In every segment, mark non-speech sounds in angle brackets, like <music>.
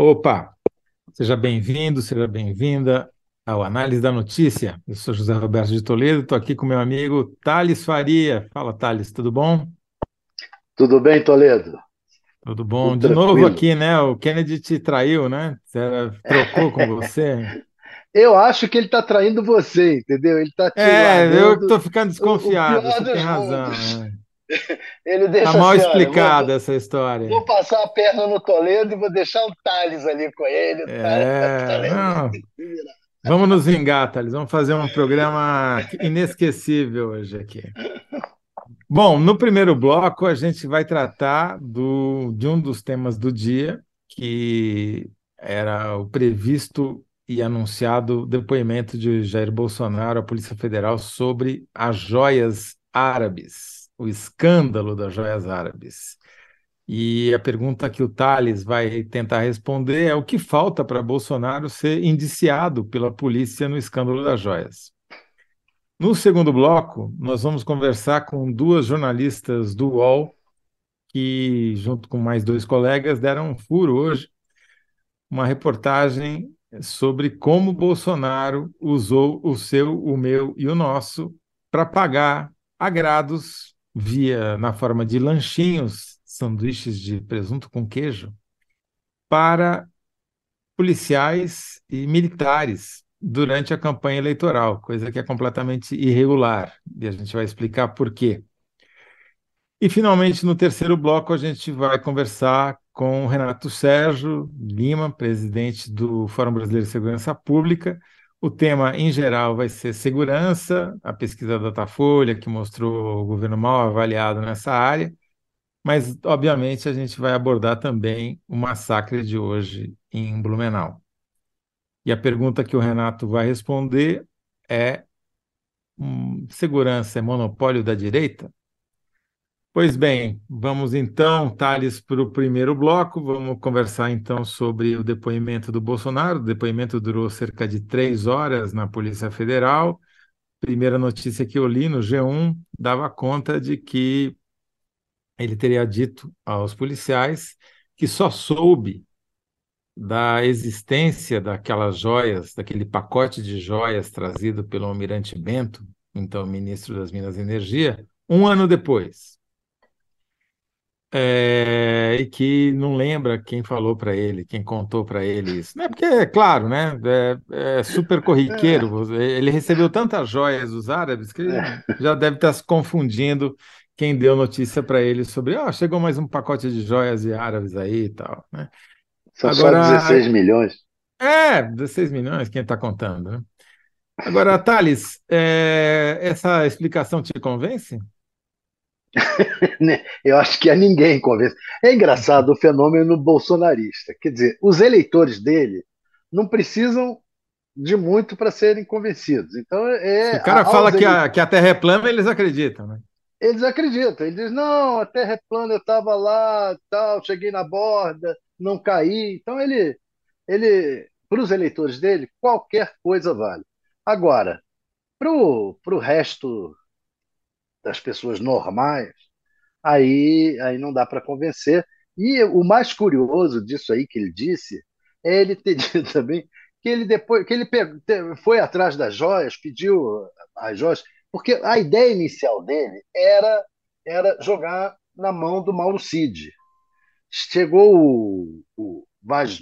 Opa, seja bem-vindo, seja bem-vinda ao Análise da Notícia. Eu sou José Roberto de Toledo, estou aqui com meu amigo Thales Faria. Fala, Thales, tudo bom? Tudo bem, Toledo? Tudo bom. Tudo de novo aqui, né? O Kennedy te traiu, né? Você trocou com <laughs> você. Eu acho que ele está traindo você, entendeu? Ele está te É, eu estou ficando desconfiado, você tem razão. Né? <laughs> Ele deixa tá mal assim, explicada vou, essa história. Vou passar a perna no Toledo e vou deixar o Thales ali com ele. É, não. Vamos nos vingar, Thales. Vamos fazer um programa inesquecível hoje aqui. Bom, no primeiro bloco a gente vai tratar do, de um dos temas do dia, que era o previsto e anunciado depoimento de Jair Bolsonaro à Polícia Federal sobre as joias árabes o escândalo das joias árabes. E a pergunta que o Thales vai tentar responder é o que falta para Bolsonaro ser indiciado pela polícia no escândalo das joias. No segundo bloco, nós vamos conversar com duas jornalistas do UOL que, junto com mais dois colegas, deram um furo hoje, uma reportagem sobre como Bolsonaro usou o seu, o meu e o nosso para pagar agrados via na forma de lanchinhos, sanduíches de presunto com queijo, para policiais e militares durante a campanha eleitoral, coisa que é completamente irregular, e a gente vai explicar por quê. E, finalmente, no terceiro bloco, a gente vai conversar com Renato Sérgio Lima, presidente do Fórum Brasileiro de Segurança Pública, o tema, em geral, vai ser segurança, a pesquisa da Datafolha, que mostrou o governo mal avaliado nessa área, mas, obviamente, a gente vai abordar também o massacre de hoje em Blumenau. E a pergunta que o Renato vai responder é: hum, segurança é monopólio da direita? Pois bem, vamos então, Thales, para o primeiro bloco. Vamos conversar então sobre o depoimento do Bolsonaro. O depoimento durou cerca de três horas na Polícia Federal. Primeira notícia que eu li no G1 dava conta de que ele teria dito aos policiais que só soube da existência daquelas joias, daquele pacote de joias trazido pelo Almirante Bento, então ministro das Minas e Energia, um ano depois é, e que não lembra quem falou para ele, quem contou para ele isso. Né? Porque, é claro, né? É, é super corriqueiro. Ele recebeu tantas joias dos árabes que ele já deve estar se confundindo quem deu notícia para ele sobre, ó, oh, chegou mais um pacote de joias de árabes aí e tal, né? São Agora, só 16 milhões. É, 16 milhões, quem está contando, né? Agora, Thales, é, essa explicação te convence? <laughs> Né? Eu acho que a ninguém convence. É engraçado o fenômeno bolsonarista. Quer dizer, os eleitores dele não precisam de muito para serem convencidos. Então é. Se o cara fala que a, que a Terra é plana, eles acreditam, né? Eles acreditam. Eles dizem: não, a Terra é plana, eu estava lá, tal, cheguei na borda, não caí. Então ele, ele, para os eleitores dele, qualquer coisa vale. Agora, para o resto das pessoas normais, aí, aí não dá para convencer. E o mais curioso disso aí que ele disse é ele ter <laughs> dito também que ele depois que ele foi atrás das joias, pediu as joias, porque a ideia inicial dele era era jogar na mão do Mauro Cid. Chegou o, o Vaz,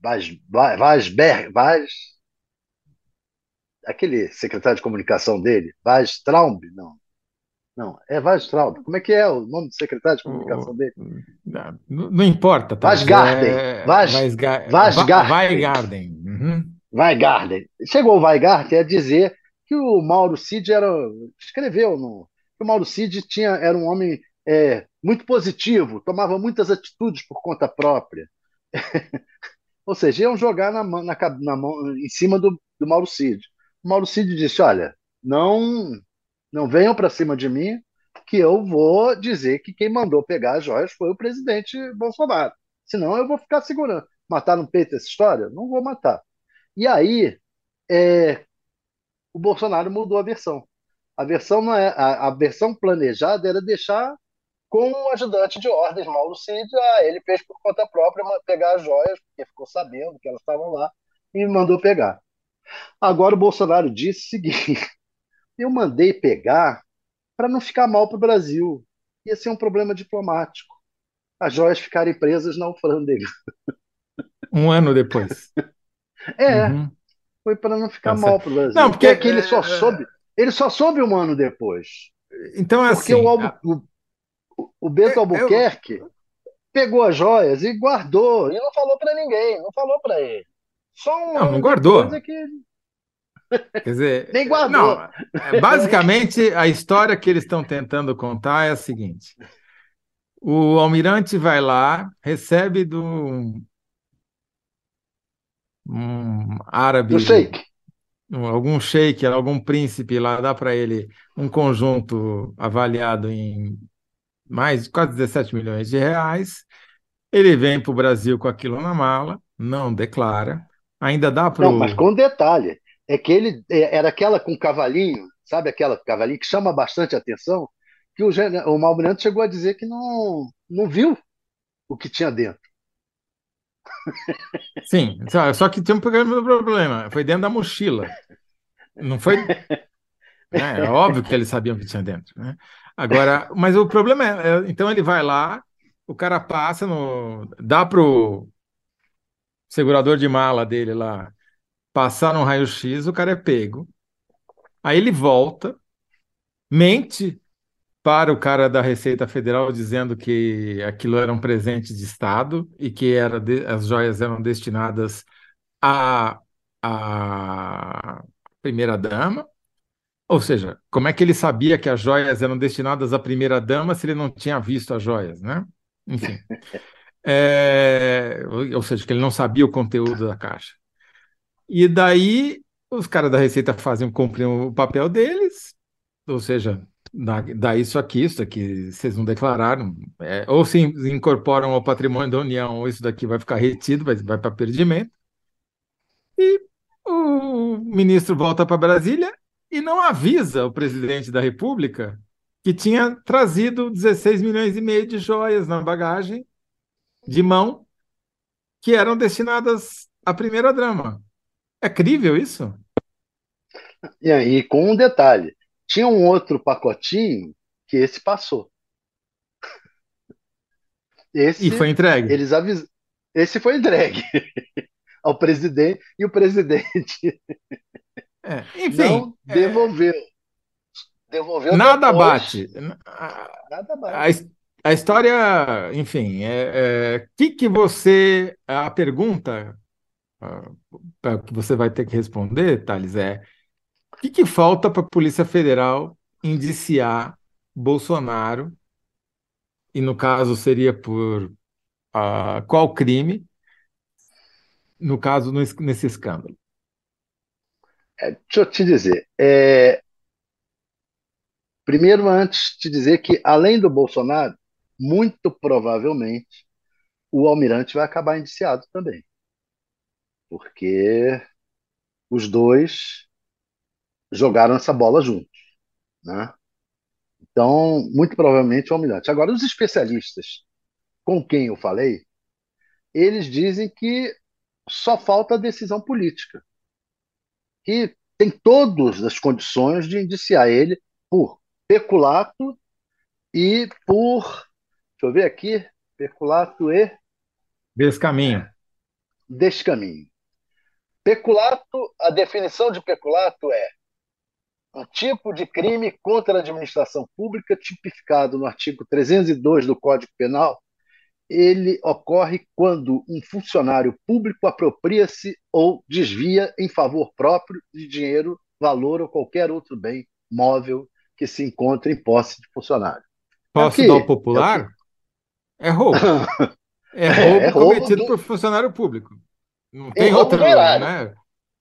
Vaz, Vaz, Vaz, Vaz, aquele secretário de comunicação dele, Vaz Traumb, não, não, é Weistraub. Como é que é o nome do secretário de comunicação dele? Não, não importa. Tá? Weisgarten. É... Weigarten. Uhum. Weigarten. Chegou o Weigarten a dizer que o Mauro Cid era. Escreveu no. Que o Mauro Cid tinha, era um homem é, muito positivo, tomava muitas atitudes por conta própria. <laughs> Ou seja, iam jogar na, na, na mão, em cima do, do Mauro Cid. O Mauro Cid disse: olha, não não venham para cima de mim, que eu vou dizer que quem mandou pegar as joias foi o presidente Bolsonaro. Senão eu vou ficar segurando. Matar no peito essa história? Não vou matar. E aí, é, o Bolsonaro mudou a versão. A versão não é a, a, versão planejada era deixar com um ajudante de ordens, Mauro Cid. Ele fez por conta própria pegar as joias, porque ficou sabendo que elas estavam lá, e mandou pegar. Agora o Bolsonaro disse o seguinte: eu mandei pegar para não ficar mal para o Brasil. Ia ser um problema diplomático. As joias ficarem presas na alfândega. <laughs> Um ano depois. É, uhum. foi para não ficar tá mal para o Brasil. Não, porque, porque ele só é, soube, ele só soube um ano depois. Então é porque assim. O, o, o Bento é, Albuquerque eu... pegou as joias e guardou e não falou para ninguém, não falou para ele. Só um não, não guardou. É que... Quer dizer, <laughs> nem guardou. Não, é, basicamente a história que eles estão tentando contar é a seguinte: o almirante vai lá, recebe do um árabe, do sheik. algum sheik, algum príncipe lá, dá para ele um conjunto avaliado em mais quase 17 milhões de reais. Ele vem para o Brasil com aquilo na mala, não declara. Ainda dá para. Não, mas com detalhe: é que ele é, era aquela com cavalinho, sabe aquela cavalinho que chama bastante atenção, que o, o Malmirante chegou a dizer que não, não viu o que tinha dentro. Sim, só que tinha um problema, foi dentro da mochila. Não foi. Né? <laughs> É óbvio que eles sabiam o que tinha dentro. Né? Agora, mas o problema é, é, então ele vai lá, o cara passa no. dá pro segurador de mala dele lá passar no raio-x, o cara é pego. Aí ele volta, mente para o cara da Receita Federal dizendo que aquilo era um presente de Estado e que era de, as joias eram destinadas à, à primeira-dama. Ou seja, como é que ele sabia que as joias eram destinadas à primeira-dama se ele não tinha visto as joias, né? Enfim. <laughs> É, ou seja, que ele não sabia o conteúdo da caixa. E daí os caras da Receita fazem cumprem o papel deles, ou seja, dá, dá isso aqui, isso aqui vocês não declararam, é, ou se incorporam ao patrimônio da União, ou isso daqui vai ficar retido, vai, vai para perdimento. E o ministro volta para Brasília e não avisa o presidente da República que tinha trazido 16 milhões e meio de joias na bagagem de mão que eram destinadas à primeira drama. É crível isso? E aí, com um detalhe: tinha um outro pacotinho que esse passou. <laughs> Esse, e foi entregue. Eles avis... Esse foi entregue <laughs> ao presidente e o presidente é, <laughs> enfim, não devolveu. É... Devolveu nada depois. bate. Nada bate. A, a história, enfim, é, é que que você a pergunta que você vai ter que responder, Thales, é o que, que falta para a Polícia Federal indiciar Bolsonaro, e no caso seria por uh, qual crime, no caso nesse escândalo? É, deixa eu te dizer. É... Primeiro, antes de dizer que, além do Bolsonaro, muito provavelmente o almirante vai acabar indiciado também porque os dois jogaram essa bola juntos, né? Então, muito provavelmente o Almirante. Agora, os especialistas com quem eu falei, eles dizem que só falta decisão política, que tem todas as condições de indiciar ele por peculato e por, deixa eu ver aqui, peculato e descaminho. Descaminho. Peculato, a definição de peculato é um tipo de crime contra a administração pública tipificado no artigo 302 do Código Penal. Ele ocorre quando um funcionário público apropria-se ou desvia em favor próprio de dinheiro, valor ou qualquer outro bem móvel que se encontre em posse de funcionário. Posso é dar o popular? É, é roubo. <laughs> É roubo, é, é roubo cometido do... por funcionário público. Não tem outro, né?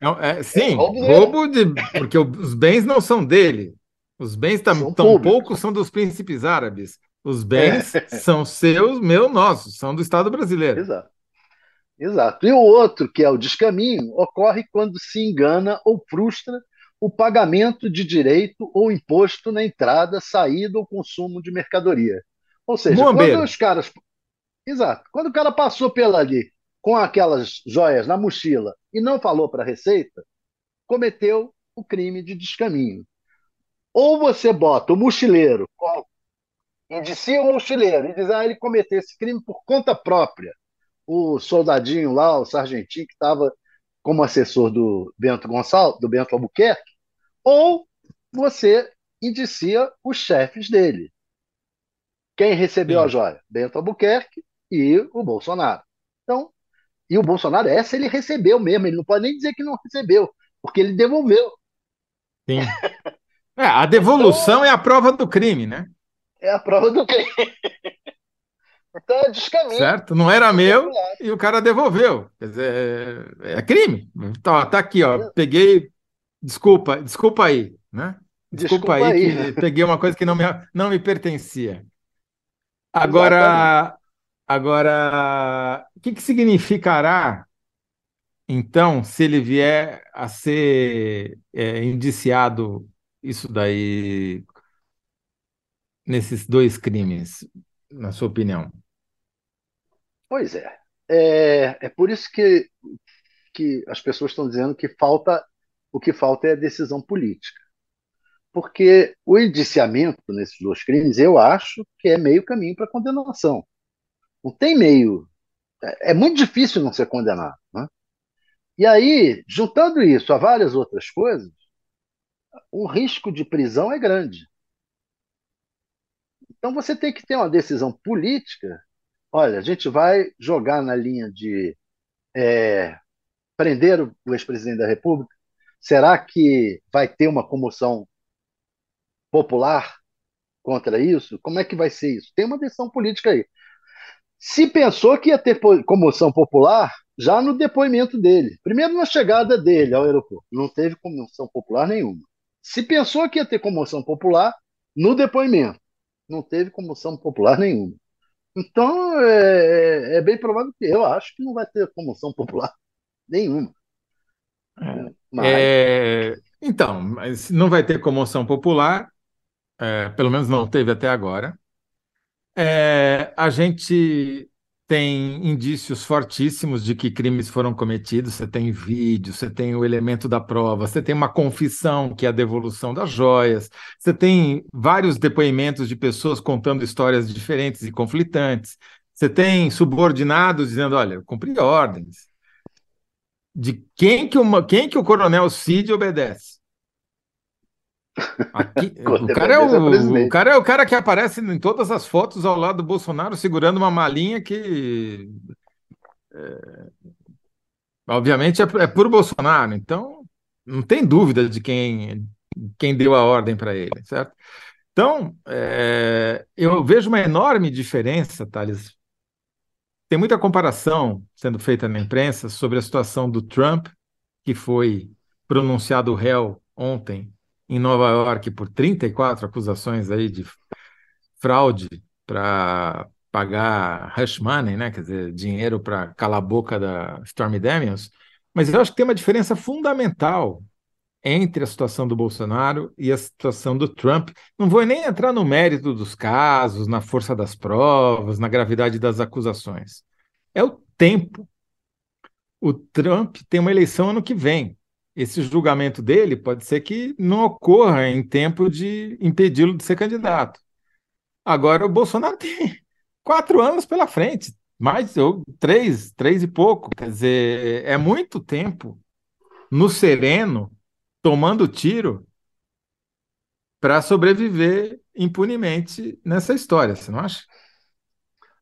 É, é, sim, é roubo, de. Porque os bens não são dele. Os bens tam, tão pouco são dos príncipes árabes. Os bens é. são seus, meu, nossos, são do Estado brasileiro. Exato. Exato. E o outro, que é o descaminho, ocorre quando se engana ou frustra o pagamento de direito ou imposto na entrada, saída ou consumo de mercadoria. Ou seja, quando os caras. Exato. Quando o cara passou pela ali com aquelas joias na mochila e não falou para a Receita, cometeu o crime de descaminho. Ou você bota o mochileiro, indicia o mochileiro e diz, ah, ele cometeu esse crime por conta própria. O soldadinho lá, o sargentinho que estava como assessor do Bento Gonçalves, do Bento Albuquerque, ou você indicia os chefes dele. Quem recebeu Sim. a joia? Bento Albuquerque e o Bolsonaro. Então, e o Bolsonaro, essa ele recebeu mesmo, ele não pode nem dizer que não recebeu, porque ele devolveu. Sim. <laughs> É, a devolução então, é a prova do crime, né? É a prova do crime. <laughs> Então é descaminho. Certo? Não era meu e o cara devolveu. Quer dizer, é, é crime. Tá, tá aqui, ó. Peguei. Desculpa, desculpa aí, né? Desculpa, desculpa aí, aí, que peguei uma coisa que não me, não me pertencia. <laughs> Agora. Agora, o que, que significará, então, se ele vier a ser é, indiciado isso daí nesses dois crimes, na sua opinião? Pois é. É, é por isso que, que as pessoas estão dizendo que falta o que falta é decisão política. Porque o indiciamento nesses dois crimes, eu acho que é meio caminho para condenação. Não tem meio. É, é muito difícil não ser condenado. Né? E aí, juntando isso a várias outras coisas, o risco de prisão é grande. Então você tem que ter uma decisão política. Olha, a gente vai jogar na linha de é, prender o ex-presidente da República. Será que vai ter uma comoção popular contra isso? Como é que vai ser isso? Tem uma decisão política aí. Se pensou que ia ter comoção popular já no depoimento dele, primeiro na chegada dele ao aeroporto, não teve comoção popular nenhuma. Se pensou que ia ter comoção popular no depoimento, não teve comoção popular nenhuma. Então, é, é, é, bem provável que eu acho que não vai ter comoção popular <laughs> nenhuma. É, mas... é, então, mas não vai ter comoção popular, é, pelo menos não teve até agora. É, a gente tem indícios fortíssimos de que crimes foram cometidos. Você tem vídeo, você tem o elemento da prova, você tem uma confissão, que é a devolução das joias, você tem vários depoimentos de pessoas contando histórias diferentes e conflitantes. Você tem subordinados dizendo: olha, eu cumpri ordens. De quem que, uma, quem que o coronel Cid obedece? Aqui, <laughs> o, cara é o, o, cara é o cara que aparece em todas as fotos ao lado do Bolsonaro segurando uma malinha que é, obviamente é, é por Bolsonaro, então não tem dúvida de quem quem deu a ordem para ele, certo? Então é, eu vejo uma enorme diferença, Thales. Tem muita comparação sendo feita na imprensa sobre a situação do Trump, que foi pronunciado réu ontem em Nova York por 34 acusações aí de fraude para pagar hush money, né? quer dizer, dinheiro para calar a boca da Stormy Daniels, mas eu acho que tem uma diferença fundamental entre a situação do Bolsonaro e a situação do Trump. Não vou nem entrar no mérito dos casos, na força das provas, na gravidade das acusações. É o tempo. O Trump tem uma eleição ano que vem esse julgamento dele pode ser que não ocorra em tempo de impedi-lo de ser candidato. Agora, o Bolsonaro <laughs> tem quatro anos pela frente, mais ou três, três e pouco. Quer dizer, é muito tempo no sereno, tomando tiro, para sobreviver impunemente nessa história, você não acha?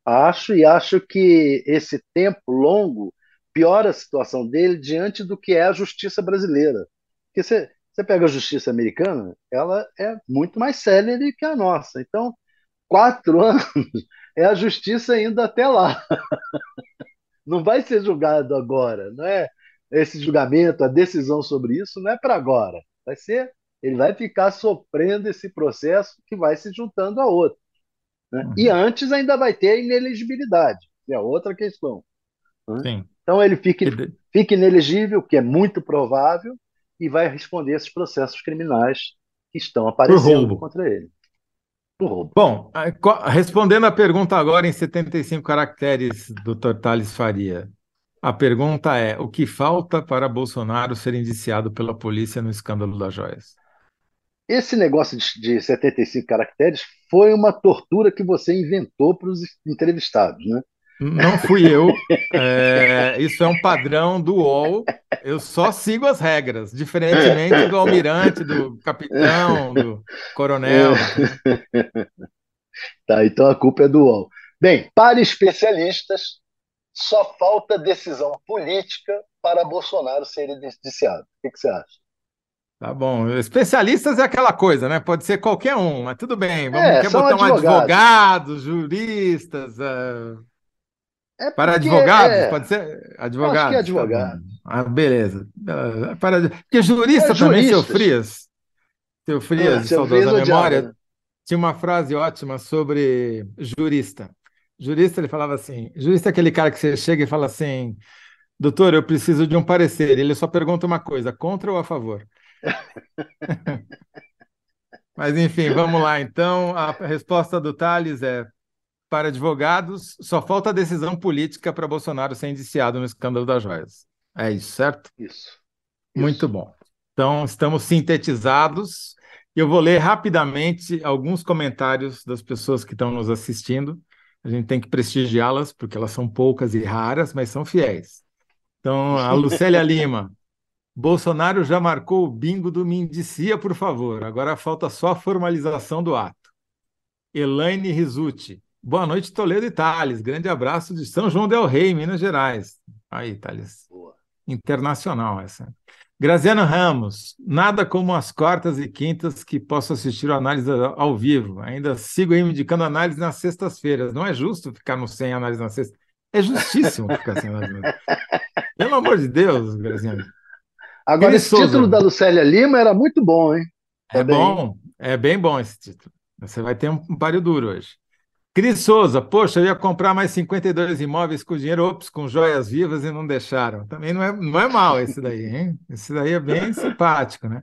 Acho e acho que esse tempo longo piora a situação dele diante do que é a justiça brasileira. Porque você, você pega a justiça americana, ela é muito mais célere que a nossa. Então, quatro <laughs> anos é a justiça ainda até lá. <laughs> Não vai ser julgado agora, não é? Esse julgamento, a decisão sobre isso não é para agora. Vai ser, ele vai ficar sofrendo esse processo que vai se juntando a outro. Né? Uhum. E antes ainda vai ter a inelegibilidade, que é outra questão. Né? Sim. Então ele fica, fica inelegível, que é muito provável, e vai responder esses processos criminais que estão aparecendo contra ele. Bom, respondendo a pergunta agora em 75 caracteres, doutor Thales Faria. A pergunta é: o que falta para Bolsonaro ser indiciado pela polícia no escândalo das joias? Esse negócio de, de 75 caracteres foi uma tortura que você inventou para os entrevistados, né? Não fui eu. É, isso é um padrão do UOL. Eu só sigo as regras, diferentemente do almirante, do capitão, do coronel. <laughs> Tá, então a culpa é do UOL. Bem, para especialistas, só falta decisão política para Bolsonaro ser indiciado. O que, que você acha? Tá bom. Especialistas é aquela coisa, né? Pode ser qualquer um, mas tudo bem. Vamos é, botar advogados. um advogado, juristas. Uh... É para advogados, é... pode ser advogados. Acho que é advogado. Tá ah, beleza. Para... Porque jurista é, também, seu Frias, seu Frias, ah, saudosa memória, né? tinha uma frase ótima sobre jurista. Jurista, ele falava assim: jurista é aquele cara que você chega e fala assim, doutor, eu preciso de um parecer. Ele só pergunta uma coisa: contra ou a favor? <laughs> Mas enfim, vamos lá. Então, a resposta do Thales é: para advogados, só falta decisão política para Bolsonaro ser indiciado no escândalo das joias. É isso, certo? Isso. Muito bom. Então, estamos sintetizados. Eu vou ler rapidamente alguns comentários das pessoas que estão nos assistindo. A gente tem que prestigiá-las, porque elas são poucas e raras, mas são fiéis. Então, a <laughs> Lucélia Lima. Bolsonaro já marcou o bingo do Me Indicia, por favor. Agora falta só a formalização do ato. Elaine Risucci. Boa noite, Toledo e Thales. Grande abraço de São João del Rei, Minas Gerais. Aí, Thales. Boa. Internacional essa. Graziano Ramos. Nada como as quartas e quintas que posso assistir a análise ao vivo. Ainda sigo aí indicando análise nas sextas-feiras. Não é justo ficar no sem análise na sexta. É justíssimo ficar sem análise. <laughs> Pelo amor de Deus, Graziano. Agora, esse Souza. título da Lucélia Lima era muito bom, hein? É bom, é bem bom esse título. Você vai ter um, um páreo duro hoje. Cris Souza, poxa, eu ia comprar mais 52 imóveis com dinheiro, ops, com joias vivas e não deixaram. Também não é, não é mal esse daí, hein? Esse daí é bem simpático, né?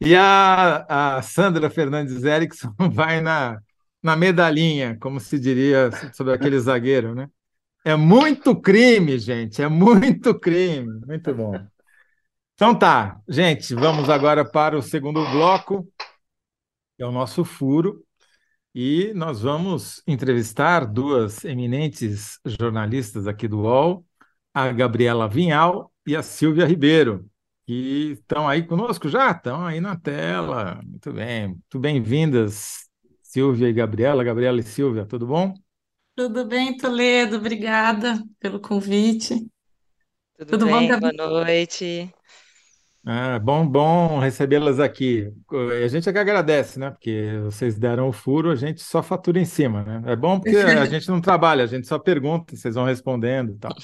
E a, a Sandra Fernandes Erickson <laughs> vai na, na medalhinha, como se diria sobre aquele zagueiro, né? É muito crime, gente, é muito crime. Muito bom. Então tá, gente, vamos agora para o segundo bloco, que é o nosso furo, e nós vamos entrevistar duas eminentes jornalistas aqui do UOL, a Gabriela Vinhal e a Silvia Ribeiro, que estão aí conosco já, estão aí na tela. Muito bem, muito bem-vindas, Silvia e Gabriela. Gabriela e Silvia, tudo bom? Tudo bem, Toledo, obrigada pelo convite. Tudo, tudo bem, bom, boa noite. Ah, bom, bom recebê-las aqui. A gente é que agradece, né? Porque vocês deram o furo, a gente só fatura em cima, né? É bom porque a <laughs> gente não trabalha, a gente só pergunta, vocês vão respondendo e tal.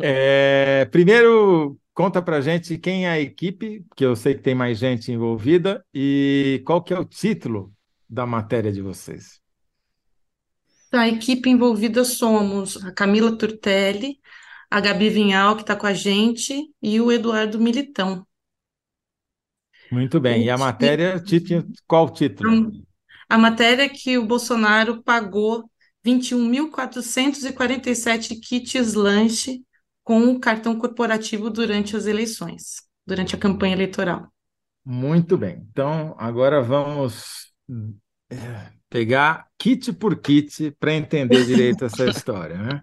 É, primeiro, conta pra gente quem é a equipe, que eu sei que tem mais gente envolvida, e qual que é o título da matéria de vocês. A equipe envolvida somos a Camila Turtelli, a Gabi Vinhal, que está com a gente, e o Eduardo Militão. Muito bem. E a matéria, qual título? A matéria é que o Bolsonaro pagou 21.447 kits lanche com o cartão corporativo durante as eleições, durante a campanha eleitoral. Muito bem. Então, agora vamos eh, pegar kit por kit para entender direito essa <laughs> história. Né?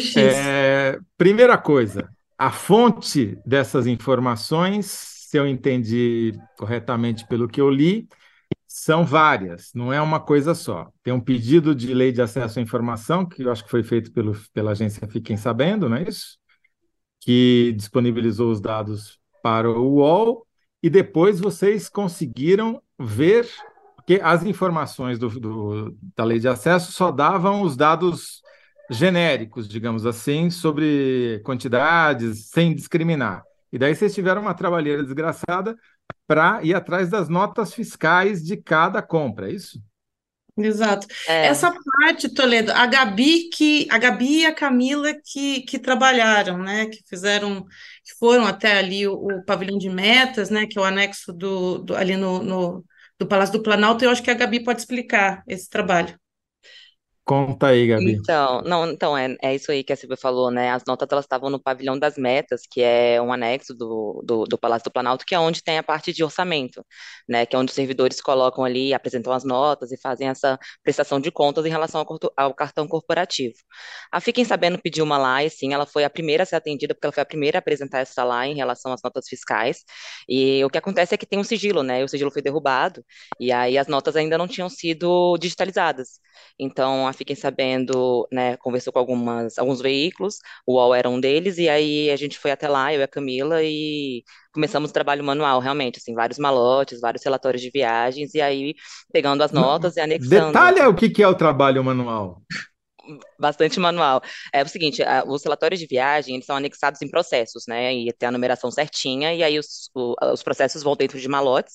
X. É, primeira coisa, a fonte dessas informações se eu entendi corretamente pelo que eu li, são várias, não é uma coisa só. Tem um pedido de lei de acesso à informação, que eu acho que foi feito pelo, pela agência Fiquem Sabendo, não é isso? Que disponibilizou os dados para o UOL, e depois vocês conseguiram ver, porque as informações do, do, da lei de acesso só davam os dados genéricos, digamos assim, sobre quantidades, sem discriminar. E daí vocês tiveram uma trabalheira desgraçada para ir atrás das notas fiscais de cada compra, é isso? Exato. É. Essa parte, Toledo, a Gabi que a Gabi e a Camila que, que trabalharam, né? Que fizeram, que foram até ali o, o pavilhão de metas, né? Que é o anexo do, do ali no, no, do Palácio do Planalto, e eu acho que a Gabi pode explicar esse trabalho. Conta aí, Gabi. Então, não, então é, é isso aí que a Silvia falou, né? As notas elas estavam no pavilhão das metas, que é um anexo do, do, do Palácio do Planalto, que é onde tem a parte de orçamento, né? Que é onde os servidores colocam ali, apresentam as notas e fazem essa prestação de contas em relação ao, ao cartão corporativo. A Fiquem Sabendo pediu uma lá e sim, ela foi a primeira a ser atendida, porque ela foi a primeira a apresentar essa lá em relação às notas fiscais. E o que acontece é que tem um sigilo, né? E o sigilo foi derrubado, e aí as notas ainda não tinham sido digitalizadas. Então, a Fiquem Sabendo, né, conversou com algumas, alguns veículos, o UOL era um deles, e aí a gente foi até lá, eu e a Camila, e começamos o trabalho manual, realmente, assim, vários malotes, vários relatórios de viagens, e aí pegando as notas e anexando. Detalha o que é o trabalho manual bastante manual. É o seguinte, os relatórios de viagem, eles são anexados em processos, né, e tem a numeração certinha, e aí os, os processos vão dentro de malotes,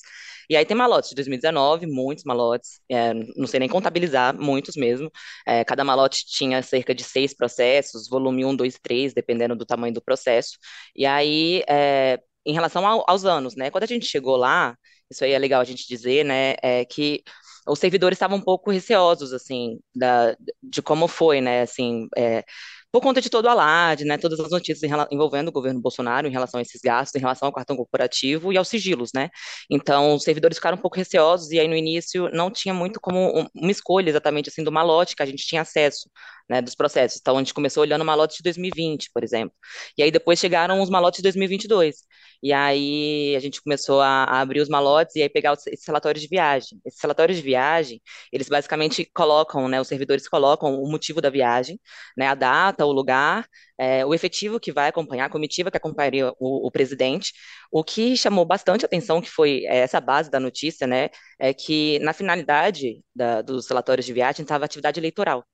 e aí tem malotes de 2019, muitos malotes, é, não sei nem contabilizar, muitos mesmo. É, cada malote tinha cerca de seis processos, volume 1, 2, 3, dependendo do tamanho do processo. E aí, é, em relação ao, aos anos, né? Quando a gente chegou lá, isso aí é legal a gente dizer, né? É que os servidores estavam um pouco receosos, assim, da, de como foi, né? Assim, é, por conta de todo o alarde, né, todas as notícias envolvendo o governo Bolsonaro em relação a esses gastos, em relação ao cartão corporativo e aos sigilos, né? Então, os servidores ficaram um pouco receosos e aí no início não tinha muito como uma escolha exatamente assim do malote que a gente tinha acesso, né, dos processos. Então, a gente começou olhando o malote de 2020, por exemplo. E aí depois chegaram os malotes de 2022. E aí a gente começou a, a abrir os malotes e aí pegar os, esses relatórios de viagem. Esses relatórios de viagem, eles basicamente colocam, né, os servidores colocam o motivo da viagem, né, a data, o lugar, é, o efetivo que vai acompanhar, a comitiva que acompanharia o, o, presidente. O que chamou bastante atenção, que foi é, essa base da notícia, né, é que na finalidade da, dos relatórios de viagem estava a atividade eleitoral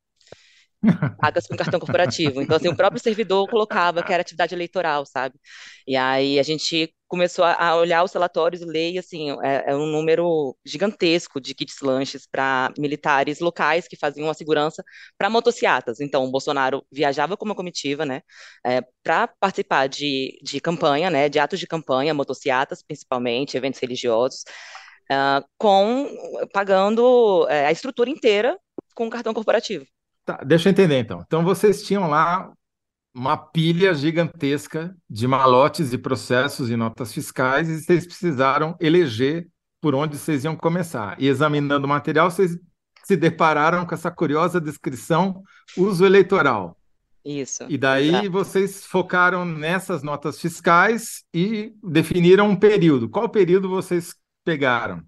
pagas com cartão corporativo. Então, assim, o próprio servidor colocava que era atividade eleitoral, sabe? E aí a gente começou a olhar os relatórios e ler, e, assim, é, é um número gigantesco de kits lanches para militares locais que faziam a segurança para motociatas. Então, o Bolsonaro viajava com uma comitiva, né, é, para participar de, de campanha, né, de atos de campanha, motociatas, principalmente, eventos religiosos, uh, com pagando é, a estrutura inteira com cartão corporativo. Tá, deixa eu entender então. Então vocês tinham lá uma pilha gigantesca de malotes e processos e notas fiscais e vocês precisaram eleger por onde vocês iam começar. E examinando o material, vocês se depararam com essa curiosa descrição uso eleitoral. Isso. E daí exato. vocês focaram nessas notas fiscais e definiram um período. Qual período vocês pegaram?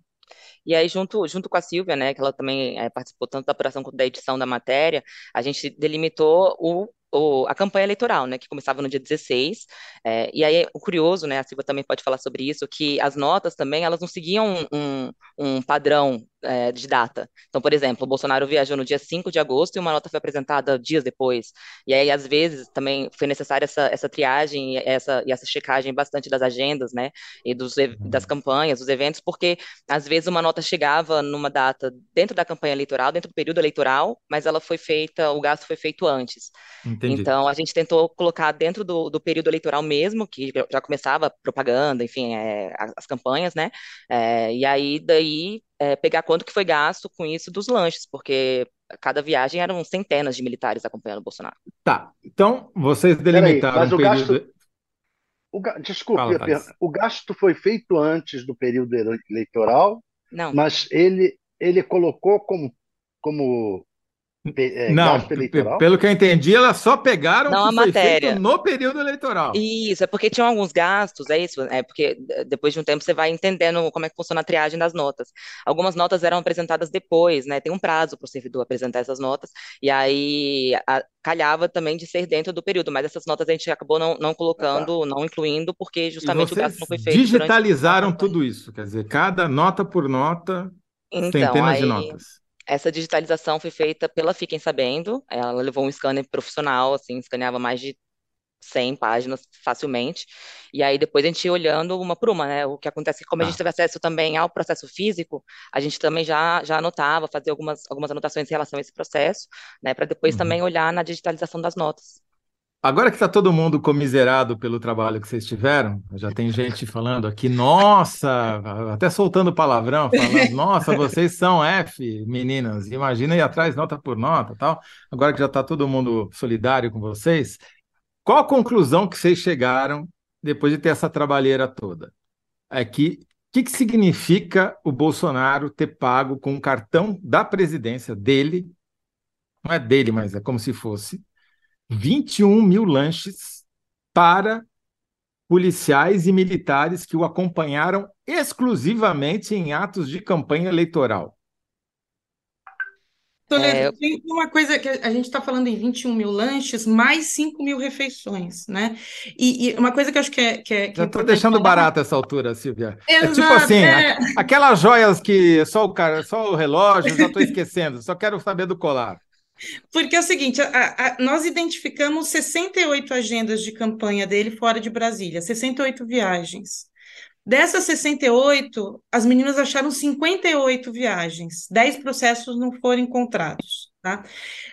E aí, junto, junto com a Silvia, né, que ela também é, participou tanto da apuração quanto da edição da matéria, a gente delimitou o o, a campanha eleitoral, né, que começava no dia 16, é, e aí o curioso, né, a Silvia também pode falar sobre isso, que as notas também, elas não seguiam um, um padrão é, de data. Então, por exemplo, o Bolsonaro viajou no dia 5 de agosto e uma nota foi apresentada dias depois. E aí, às vezes, também foi necessária essa, essa triagem e essa, e essa checagem bastante das agendas, né? E dos, das uhum. campanhas, dos eventos, porque às vezes uma nota chegava numa data dentro da campanha eleitoral, dentro do período eleitoral, mas ela foi feita, o gasto foi feito antes. Entendi. Então, a gente tentou colocar dentro do, do período eleitoral mesmo, que já começava propaganda, enfim, é, as, as, campanhas, né? É, e aí, daí, é, pegar quanto que foi gasto com isso dos lanches, porque cada viagem eram centenas de militares acompanhando o Bolsonaro. Tá, então vocês delimitaram mas o período... gasto... O ga... Desculpe, Fala, o gasto foi feito antes do período eleitoral, Não. mas ele, ele colocou como, como é, não, pelo que eu entendi, elas só pegaram não o que a foi matéria. feito no período eleitoral. Isso, é porque tinham alguns gastos, é isso, é porque depois de um tempo você vai entendendo como é que funciona a triagem das notas. Algumas notas eram apresentadas depois, né? Tem um prazo para o servidor apresentar essas notas, e aí a, calhava também de ser dentro do período, mas essas notas a gente acabou não, não colocando, não incluindo, porque justamente o gasto não foi feito. Digitalizaram tudo isso, quer dizer, cada nota por nota, então, centenas aí... de notas. Essa digitalização foi feita pela Fiquem Sabendo. Ela levou um scanner profissional, assim, escaneava mais de 100 páginas facilmente. E aí depois a gente ia olhando uma por uma, né? O que acontece é que como a gente teve acesso também ao processo físico, a gente também já, já anotava, fazia algumas, algumas anotações em relação a esse processo, né? Para depois uhum. também olhar na digitalização das notas. Agora que está todo mundo comiserado pelo trabalho que vocês tiveram, já tem gente falando aqui, nossa, até soltando palavrão, falando, nossa, vocês são F, meninas, imagina ir atrás nota por nota, tal. Agora que já está todo mundo solidário com vocês, qual a conclusão que vocês chegaram depois de ter essa trabalheira toda? É que o que, que significa o Bolsonaro ter pago com o cartão da presidência dele, não é dele, mas é como se fosse, 21 mil lanches para policiais e militares que o acompanharam exclusivamente em atos de campanha eleitoral. Toledo, é... tem uma coisa que a gente está falando em 21 mil lanches, mais 5 mil refeições, né? E, e, uma coisa que eu acho que é. Que é que Já estou deixando falar... barato essa altura, Silvia. Exato, é tipo assim, é... aquelas joias que só o cara, só o relógio, já estou esquecendo, só quero saber do colar. Porque é o seguinte, a, a, nós identificamos 68 agendas de campanha dele fora de Brasília, 68 viagens. Dessas 68, as meninas acharam 58 viagens, 10 processos não foram encontrados. Tá?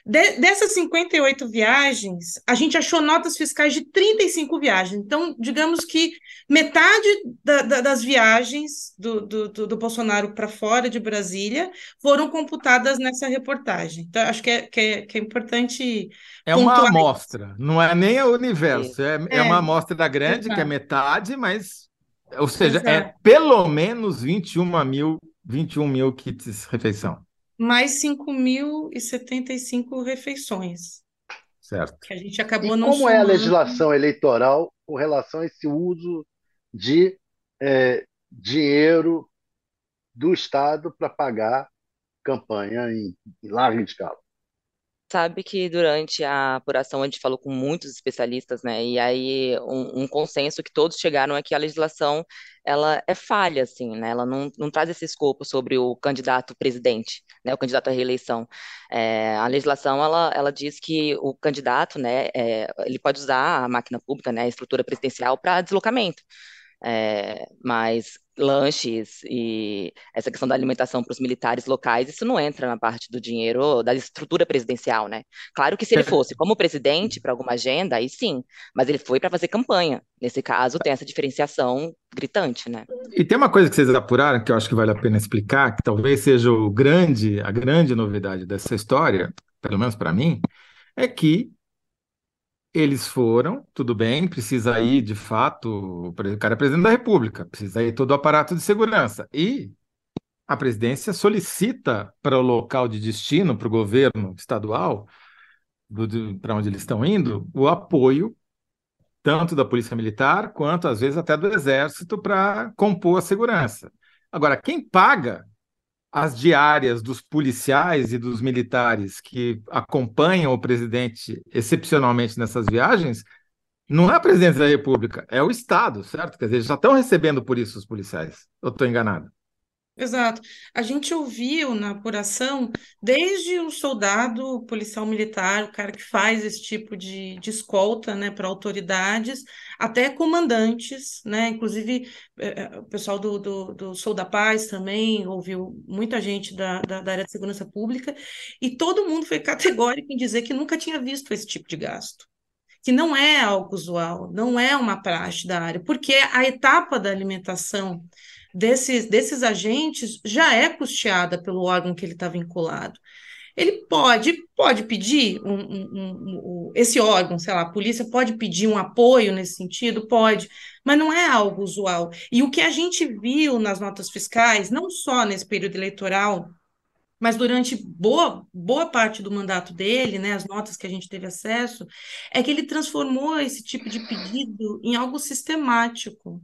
De, dessas 58 viagens, a gente achou notas fiscais de 35 viagens. Então, digamos que metade da, da, das viagens do, do, do Bolsonaro para fora de Brasília foram computadas nessa reportagem. Então, acho que é, que é, que é importante. É uma amostra, não é nem o universo, é, é, é uma amostra grande, que é metade, mas. Ou seja, é Exato. é pelo menos 21 mil, 21 mil kits refeição mais 5.075 refeições. Certo. Que a gente acabou e não como somando. é a legislação eleitoral com relação a esse uso de é, dinheiro do Estado para pagar campanha em, em larga escala? Sabe que durante a apuração a gente falou com muitos especialistas, né? E aí um, um, consenso que todos chegaram é que a legislação ela é falha, assim, né? Ela não, não traz esse escopo sobre o candidato presidente, né? O candidato à reeleição. É, a legislação ela, ela diz que o candidato, né? É, ele pode usar a máquina pública, né? A estrutura presidencial para deslocamento. É, mas lanches e essa questão da alimentação para os militares locais, isso não entra na parte do dinheiro da estrutura presidencial, né? Claro que se ele fosse como presidente para alguma agenda, aí sim, mas ele foi para fazer campanha. Nesse caso, tem essa diferenciação gritante, né? E tem uma coisa que vocês apuraram que eu acho que vale a pena explicar, que talvez seja o grande, a grande novidade dessa história, pelo menos para mim, é que eles foram, tudo bem, precisa ir, de fato, o cara é presidente da República, precisa ir todo o aparato de segurança. E a presidência solicita para o local de destino, para o governo estadual, para onde eles estão indo, o apoio tanto da Polícia Militar quanto, às vezes, até do Exército para compor a segurança. Agora, quem paga as diárias dos policiais e dos militares que acompanham o presidente excepcionalmente nessas viagens não é a presidência da República, é o Estado, certo? Quer dizer, já estão recebendo por isso os policiais. Eu estou enganado? Exato. A gente ouviu na apuração, desde o soldado, policial militar, o cara que faz esse tipo de, de escolta né, para autoridades, até comandantes, né? Inclusive, é, o pessoal do, do, do Sou da Paz também ouviu muita gente da, da, da área de segurança pública, e todo mundo foi <laughs> categórico em dizer que nunca tinha visto esse tipo de gasto que não é algo usual, não é uma praxe da área, porque a etapa da alimentação desses, desses agentes já é custeada pelo órgão que ele está vinculado. Ele pode, pode pedir um, um, um, esse órgão, sei lá, a polícia pode pedir um apoio nesse sentido? Pode, mas não é algo usual. E o que a gente viu nas notas fiscais, não só nesse período eleitoral, mas durante boa, boa parte do mandato dele, né, as notas que a gente teve acesso, é que ele transformou esse tipo de pedido em algo sistemático.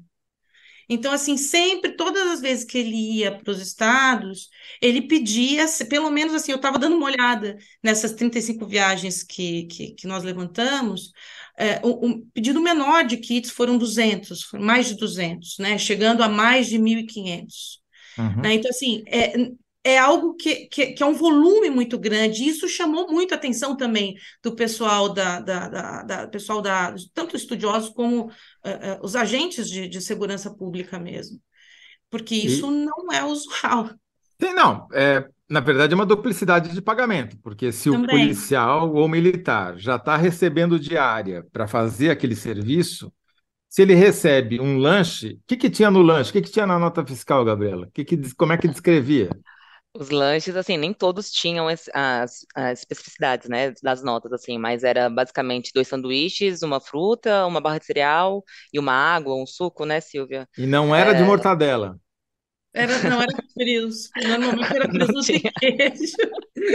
Então, assim, sempre, todas as vezes que ele ia para os estados, ele pedia, pelo menos assim, eu estava dando uma olhada nessas 35 viagens que, que, que nós levantamos, é, o, o, pedido menor de kits foram 200, foram mais de 200, né, chegando a mais de 1.500. Uhum. Né? Então, assim, é, é algo que, que, que, é um volume muito grande, e isso chamou muito a atenção também do pessoal da, da, da, da pessoal da, tanto estudiosos como uh, uh, os agentes de, de, segurança pública mesmo, porque isso e, não é usual. Tem, não. É, na verdade, é uma duplicidade de pagamento, porque se Também. o policial ou militar já está recebendo diária para fazer aquele serviço, se ele recebe um lanche, o que, que tinha no lanche? O que, que tinha na nota fiscal, Gabriela? Que que, como é que descrevia? Os lanches, assim, nem todos tinham as, as, as especificidades, né, das notas, assim, mas era basicamente dois sanduíches, uma fruta, uma barra de cereal e uma água, um suco, né, Silvia? E não era de é. mortadela. Era, não era frios. Normalmente era <laughs> presunto e queijo.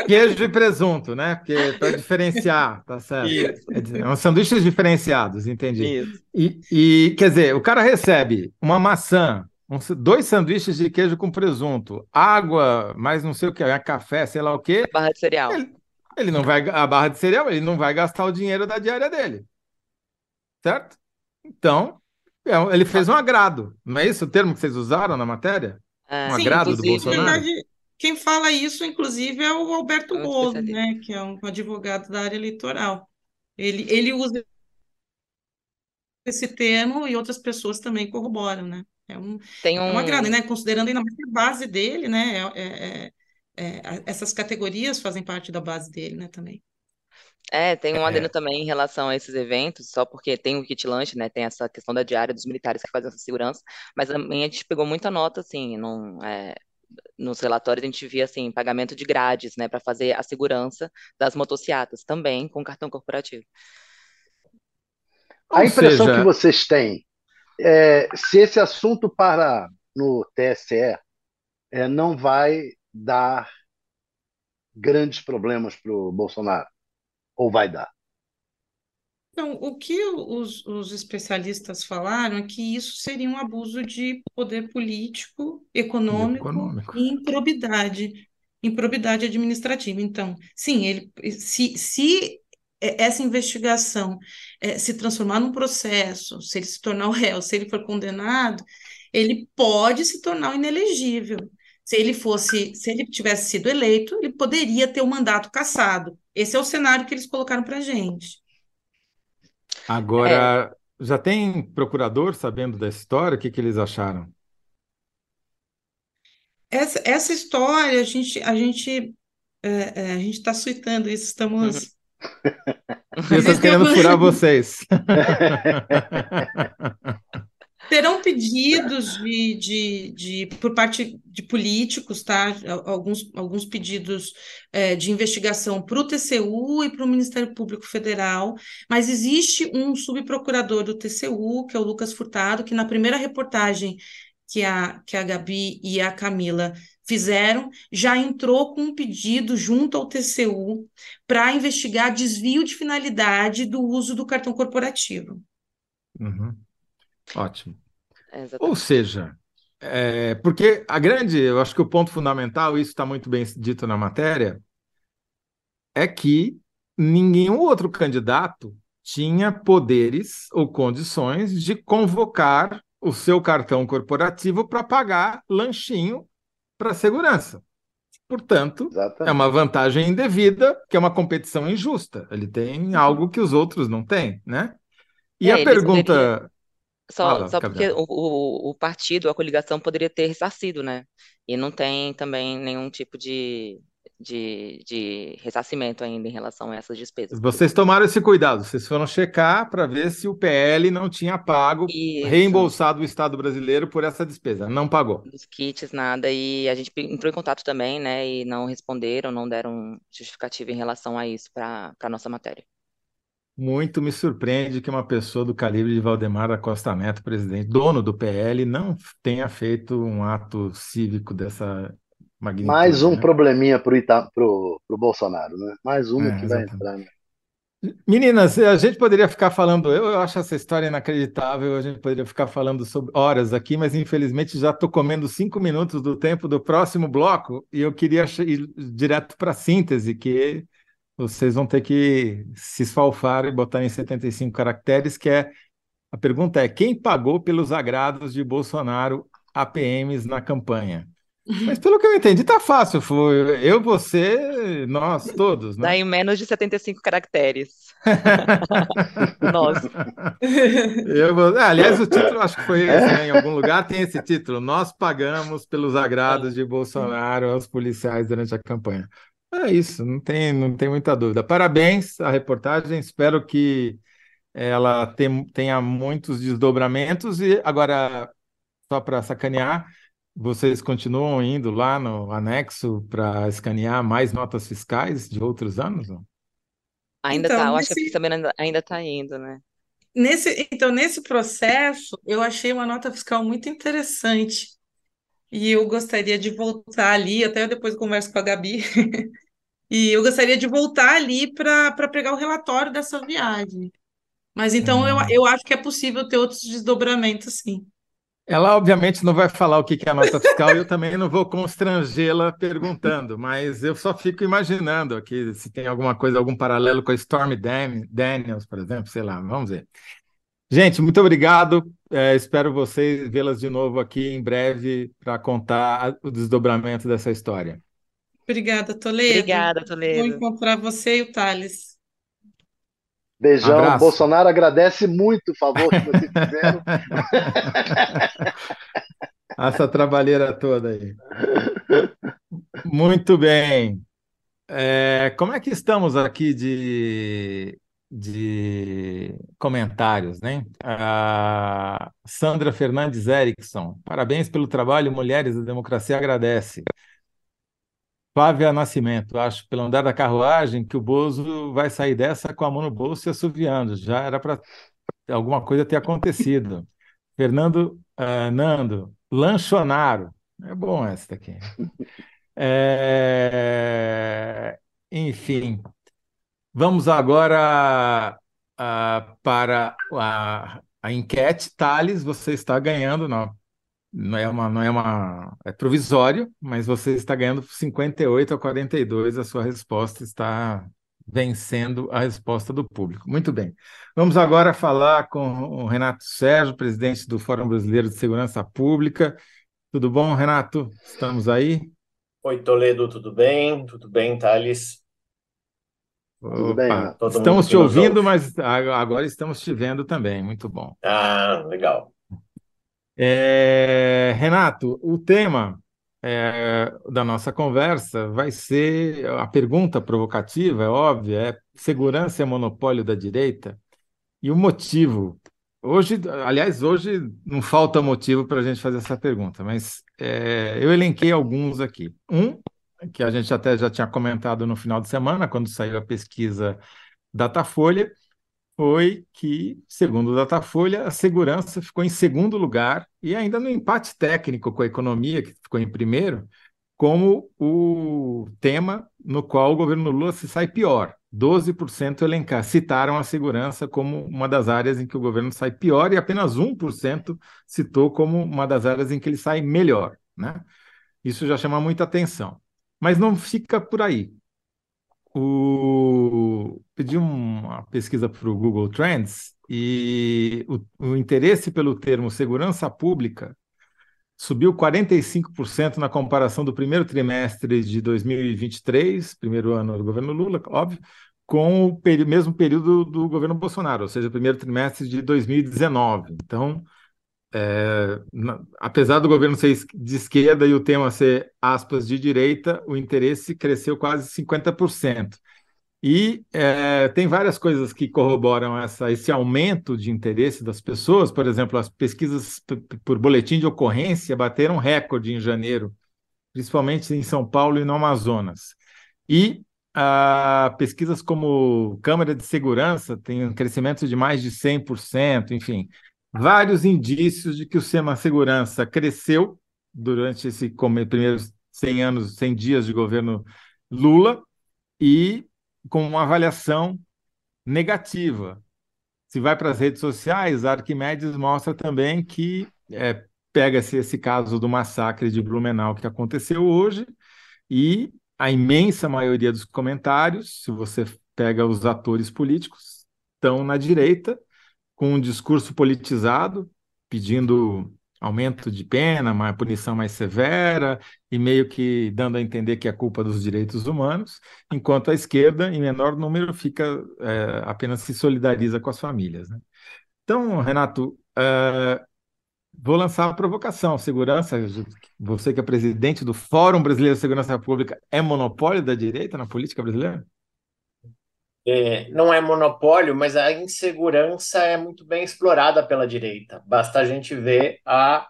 Queijo e presunto, né? Porque <laughs> para diferenciar, tá certo? Isso. É um sanduíches diferenciados, entendi. Isso. E, e, quer dizer, o cara recebe uma maçã, um, dois sanduíches de queijo com presunto, água, mais não sei o que, café, sei lá o quê. Barra de cereal. Ele, ele não vai, a barra de cereal, ele não vai gastar o dinheiro da diária dele. Certo? Então, é ele fez um agrado. Não é isso o termo que vocês usaram na matéria? É. Um Sim, agrado do Bolsonaro? Verdade, quem fala isso, inclusive, é o Alberto é né, que é um advogado da área eleitoral. Ele, ele usa esse termo e outras pessoas também corroboram, né? É um, Tem um... É um agrado, né? Considerando ainda mais a base dele, né? É, é, é, é essas categorias fazem parte da base dele, né, também. É, tem um é. adendo também em relação a esses eventos, só porque tem o kit lanche, né? Tem essa questão da diária dos militares que fazem essa segurança, mas também a gente pegou muita nota, assim, num, é, nos relatórios a gente via, assim, pagamento de grades, né, para fazer a segurança das motocicletas, também com cartão corporativo. A impressão seja... que vocês têm, é, se esse assunto para no TSE, é, não vai dar grandes problemas para o Bolsonaro. Ou vai dar? Então, o que os, os, especialistas falaram é que isso seria um abuso de poder político, econômico, econômico. e improbidade, improbidade administrativa. Então, sim, ele, se, se essa investigação é, se transformar num processo, se ele se tornar o réu, se ele for condenado, ele pode se tornar inelegível. Se ele fosse, se ele tivesse sido eleito, ele poderia ter o mandato cassado. Esse é o cenário que eles colocaram para a gente. Agora, é. já tem procurador sabendo da história? O que, que eles acharam? Essa, essa história, a gente a gente é, é, a gente está suitando isso, estamos. Eu estou querendo furar vocês. <laughs> Terão pedidos de, de, de, por parte de políticos, tá? Alguns, alguns pedidos é, de investigação para o TCU e para o Ministério Público Federal, mas existe um subprocurador do TCU, que é o Lucas Furtado, que na primeira reportagem que a, que a Gabi e a Camila fizeram, já entrou com um pedido junto ao TCU para investigar desvio de finalidade do uso do cartão corporativo. Uhum. Ótimo. É, Ou seja, é, porque a grande, eu acho que o ponto fundamental, isso está muito bem dito na matéria, é que nenhum outro candidato tinha poderes ou condições de convocar o seu cartão corporativo para pagar lanchinho para segurança. Portanto, Exatamente. é uma vantagem indevida, que é uma competição injusta. Ele tem algo que os outros não têm, né? E é, a pergunta. Só, Fala, só porque o, o, o, partido, a coligação poderia ter ressarcido, né? E não tem também nenhum tipo de, de, de ressarcimento ainda em relação a essas despesas. Vocês tomaram esse cuidado, vocês foram checar para ver se o PL não tinha pago, Isso. reembolsado o Estado brasileiro por essa despesa. Não pagou. Os kits, nada. E a gente entrou em contato também, né? E não responderam, não deram justificativa em relação a isso para a nossa matéria. Muito me surpreende que uma pessoa do calibre de Valdemar da Costa Neto, presidente, dono do PL, não tenha feito um ato cívico dessa magnitude. Mais um né? probleminha para o pro, pro Bolsonaro, né? Mais uma é, que vai entrar. Né? Meninas, a gente poderia ficar falando, eu, eu acho essa história inacreditável, a gente poderia ficar falando sobre horas aqui, mas infelizmente já estou comendo cinco minutos do tempo do próximo bloco e eu queria ir direto para a síntese, que vocês vão ter que se esfalfar e botar em 75 caracteres, que é a pergunta é quem pagou pelos agrados de Bolsonaro a PMs na campanha? Mas pelo que eu entendi, tá fácil. Foi eu, você, nós, todos, Dá né? em menos de 75 caracteres. <laughs> Nossa. Eu ah, aliás, o título acho que foi esse, né? Em algum lugar tem esse título. Nós pagamos pelos agrados de Bolsonaro aos policiais durante a campanha. É isso, não tem, não tem muita dúvida. Parabéns à reportagem, espero que ela tenha muitos desdobramentos. E agora, só para sacanear, vocês continuam indo lá no anexo para escanear mais notas fiscais de outros anos? não? Ainda Então, tá, eu acho que nesse- também ainda, ainda tá indo, né? Nesse, então, nesse processo, eu achei uma nota fiscal muito interessante. E eu gostaria de voltar ali, até depois eu converso com a Gabi. <laughs> E eu gostaria de voltar ali para para pegar o relatório dessa viagem. Mas então eu, Hum. eu acho que é possível ter outros desdobramentos, sim. Ela, obviamente, não vai falar o que é a nota fiscal e eu também não vou constrangê-la perguntando, mas eu só fico imaginando aqui se tem alguma coisa, algum paralelo com a Stormy Dan- Daniels, por exemplo, sei lá, vamos ver. Gente, muito obrigado. É, espero vocês vê-las de novo aqui em breve para contar o desdobramento dessa história. Obrigada, Toledo. Obrigada, Vou Toledo. encontrar você e o Thales. Beijão. Abraço. Bolsonaro agradece muito o favor que vocês fizeram. <laughs> Essa trabalheira toda aí. Muito bem. É, como é que estamos aqui de, de comentários, né? A Sandra Fernandes Erickson, parabéns pelo trabalho, Mulheres da Democracia agradece. Flávia Nascimento, acho pelo andar da carruagem que o Bozo vai sair dessa com a mão no bolso e assoviando. Já era para alguma coisa ter acontecido. <laughs> Fernando ah, Nando, Lanchonaro. É bom essa daqui. É, <laughs> Enfim, vamos agora ah, para a, a enquete. Thales, você está ganhando, não, não é uma, não é uma, é provisório, mas você está ganhando 58 a 42, a sua resposta está vencendo a resposta do público. Muito bem. Vamos agora falar com o Renato Sérgio, presidente do Fórum Brasileiro de Segurança Pública. Tudo bom, Renato? Estamos aí? Oi, Toledo, tudo bem? Tudo bem, Thales? Tudo bem, Opa, estamos te ouvindo, ouve. mas agora estamos te vendo também. Muito bom. Ah, legal. É, Renato, o tema é, da nossa conversa vai ser a pergunta provocativa, é óbvia, é segurança é monopólio da direita? E o motivo. Hoje, aliás, hoje não falta motivo para a gente fazer essa pergunta, mas é, eu elenquei alguns aqui. Um, que a gente até já tinha comentado no final de semana, quando saiu a pesquisa Datafolha, foi que, segundo o Datafolha, a segurança ficou em segundo lugar e ainda no empate técnico com a economia, que ficou em primeiro, como o tema no qual o governo Lula se sai pior. 12% elencar, citaram a segurança como uma das áreas em que o governo sai pior e apenas 1% citou como uma das áreas em que ele sai melhor. Né? Isso já chama muita atenção. Mas não fica por aí. O... Pedi uma pesquisa para o Google Trends e o, o interesse pelo termo segurança pública subiu 45% na comparação do primeiro trimestre de 2023, primeiro ano do governo Lula, óbvio, com o peri- mesmo período do governo Bolsonaro, ou seja, primeiro trimestre de 2019. Então, é, apesar do governo ser de esquerda e o tema ser, aspas, de direita, o interesse cresceu quase 50%. E é, tem várias coisas que corroboram essa, esse aumento de interesse das pessoas. Por exemplo, as pesquisas por boletim de ocorrência bateram recorde em janeiro, principalmente em São Paulo e no Amazonas. E pesquisas como Câmara de Segurança têm um crescimento de mais de 100%, enfim, vários indícios de que o tema segurança cresceu durante esses primeiros 100 anos, 100 dias de governo Lula e com uma avaliação negativa. Se vai para as redes sociais, Arquimedes mostra também que é, pega-se esse caso do massacre de Blumenau que aconteceu hoje e a imensa maioria dos comentários, se você pega os atores políticos, estão na direita, com um discurso politizado, pedindo aumento de pena, uma punição mais severa, e meio que dando a entender que é culpa dos direitos humanos, enquanto a esquerda, em menor número, fica é, apenas se solidariza com as famílias. Né? Então, Renato, é, vou lançar uma provocação. Segurança, você que é presidente do Fórum Brasileiro de Segurança Pública, é monopólio da direita na política brasileira? É, não é monopólio, mas a insegurança é muito bem explorada pela direita. Basta a gente ver a,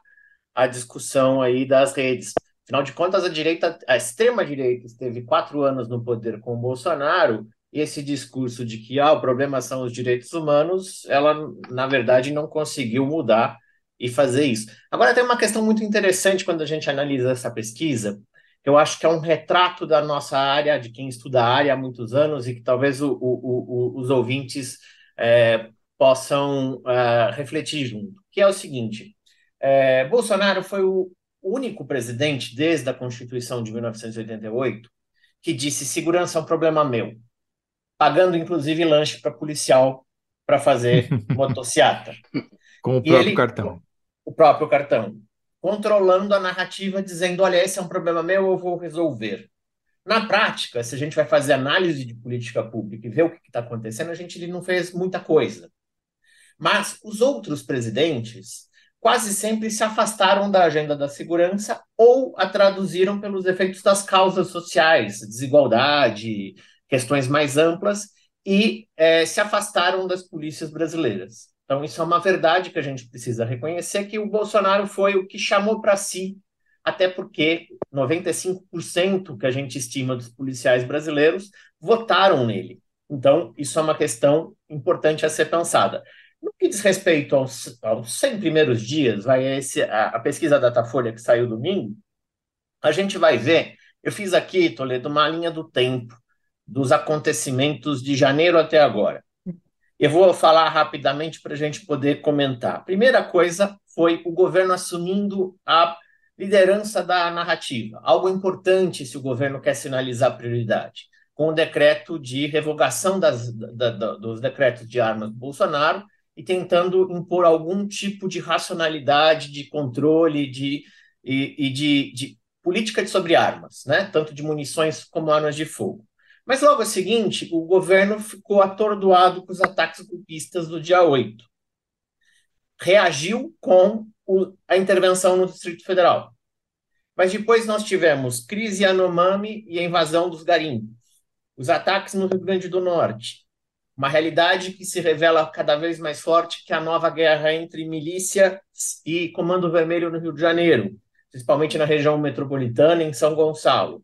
a discussão aí das redes. Afinal de contas, a direita, a extrema-direita, esteve quatro anos no poder com o Bolsonaro, e esse discurso de que ah, o problema são os direitos humanos, ela, na verdade, não conseguiu mudar e fazer isso. Agora, tem uma questão muito interessante quando a gente analisa essa pesquisa, eu acho que é um retrato da nossa área, de quem estuda a área há muitos anos e que talvez o, o, o, os ouvintes é, possam é, refletir junto, que é o seguinte, é, Bolsonaro foi o único presidente desde a Constituição de 1988 que disse segurança é um problema meu, pagando inclusive lanche para policial para fazer <laughs> motociata. Com o próprio ele, cartão. O próprio cartão controlando a narrativa, dizendo: olha, esse é um problema meu, eu vou resolver. Na prática, se a gente vai fazer análise de política pública e ver o que está acontecendo, a gente não fez muita coisa. Mas os outros presidentes quase sempre se afastaram da agenda da segurança ou a traduziram pelos efeitos das causas sociais, desigualdade, questões mais amplas, e é, se afastaram das polícias brasileiras. Então, isso é uma verdade que a gente precisa reconhecer, que o Bolsonaro foi o que chamou para si, até porque 95% que a gente estima dos policiais brasileiros votaram nele. Então, isso é uma questão importante a ser pensada. No que diz respeito aos, aos 100 primeiros dias, vai esse, a, a pesquisa Datafolha que saiu domingo, a gente vai ver, eu fiz aqui, Toledo, uma linha do tempo dos acontecimentos de janeiro até agora. Eu vou falar rapidamente para a gente poder comentar. Primeira coisa foi o governo assumindo a liderança da narrativa, algo importante se o governo quer sinalizar prioridade, com o decreto de revogação das, da, da, dos decretos de armas do Bolsonaro e tentando impor algum tipo de racionalidade, de controle de, e, e de, de política sobre armas, né? tanto de munições como armas de fogo. Mas logo a seguinte, o governo ficou atordoado com os ataques golpistas do dia 8. Reagiu com o, a intervenção no Distrito Federal. Mas depois nós tivemos crise Yanomami e a invasão dos garimpos. Os ataques no Rio Grande do Norte. Uma realidade que se revela cada vez mais forte, que a nova guerra entre milícias e Comando Vermelho no Rio de Janeiro, principalmente na região metropolitana, em São Gonçalo.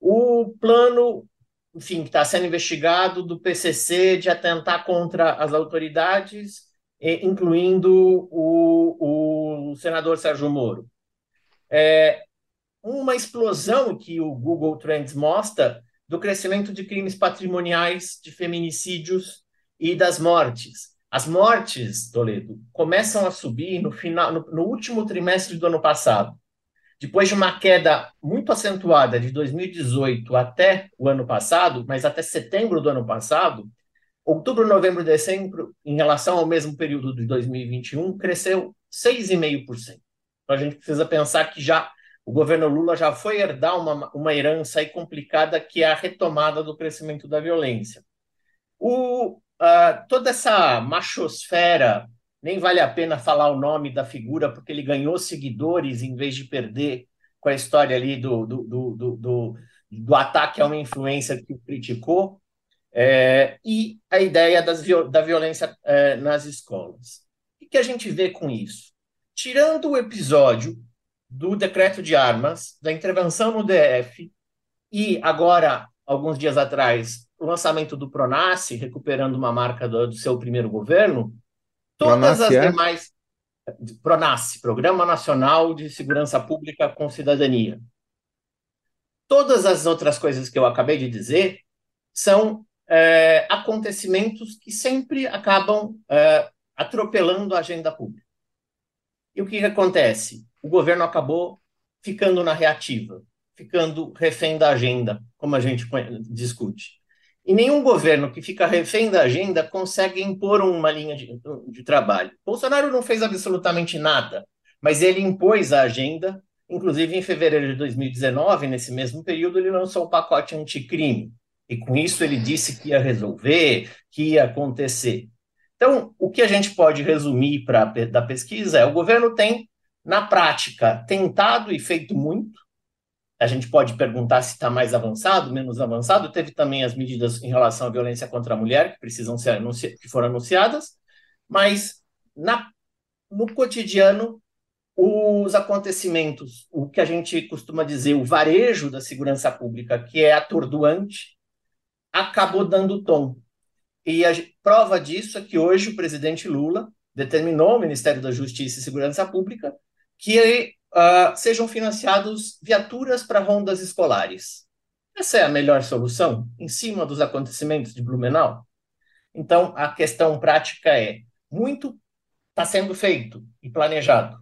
O plano enfim, que está sendo investigado do PCC de atentar contra as autoridades, incluindo o, o senador Sérgio Moro. É uma explosão que o Google Trends mostra do crescimento de crimes patrimoniais, de feminicídios e das mortes. As mortes, Toledo, começam a subir no final, no, no último trimestre do ano passado. Depois de uma queda muito acentuada de 2018 até o ano passado, mas até setembro do ano passado, outubro, novembro dezembro, em relação ao mesmo período de 2021, cresceu 6,5%. Então a gente precisa pensar que já o governo Lula já foi herdar uma, uma herança complicada, que é a retomada do crescimento da violência. O, uh, toda essa machosfera nem vale a pena falar o nome da figura, porque ele ganhou seguidores em vez de perder com a história ali do, do, do, do, do, ataque a uma influência que o criticou, é, e a ideia das, da violência é, nas escolas. O que a gente vê com isso? Tirando o episódio do decreto de armas, da intervenção no DF, e agora, alguns dias atrás, o lançamento do Pronace, recuperando uma marca do, do seu primeiro governo, Todas as é? demais. PRONASSE, Programa Nacional de Segurança Pública com Cidadania. Todas as outras coisas que eu acabei de dizer são é, acontecimentos que sempre acabam é, atropelando a agenda pública. E o que, que acontece? O governo acabou ficando na reativa, ficando refém da agenda, como a gente discute. E nenhum governo que fica refém da agenda consegue impor uma linha de, de trabalho. Bolsonaro não fez absolutamente nada mas ele impôs a agenda, inclusive em fevereiro de 2019, nesse mesmo período, ele lançou o pacote anticrime, e com isso ele disse que ia resolver, que ia acontecer. Então, o que a gente pode resumir pra, da pesquisa é: o governo tem, na prática, tentado e feito muito. A gente pode perguntar se está mais avançado, menos avançado. Teve também as medidas em relação à violência contra a mulher, que precisam ser que foram anunciadas, mas na, no cotidiano, os acontecimentos, o que a gente costuma dizer, o varejo da segurança pública, que é atordoante, acabou dando tom. E a prova disso é que hoje o presidente Lula determinou ao Ministério da Justiça e Segurança Pública que uh, sejam financiados viaturas para rondas escolares. Essa é a melhor solução em cima dos acontecimentos de Blumenau? Então, a questão prática é: muito está sendo feito e planejado,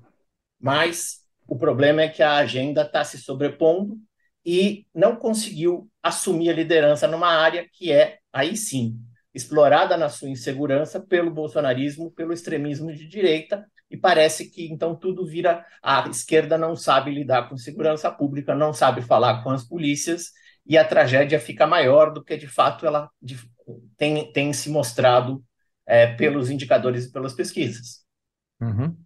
mas o problema é que a agenda está se sobrepondo e não conseguiu assumir a liderança numa área que é, aí sim, explorada na sua insegurança pelo bolsonarismo, pelo extremismo de direita, e parece que então tudo vira a esquerda não sabe lidar com segurança pública, não sabe falar com as polícias, e a tragédia fica maior do que de fato ela tem, tem se mostrado é, pelos indicadores e pelas pesquisas. Uhum.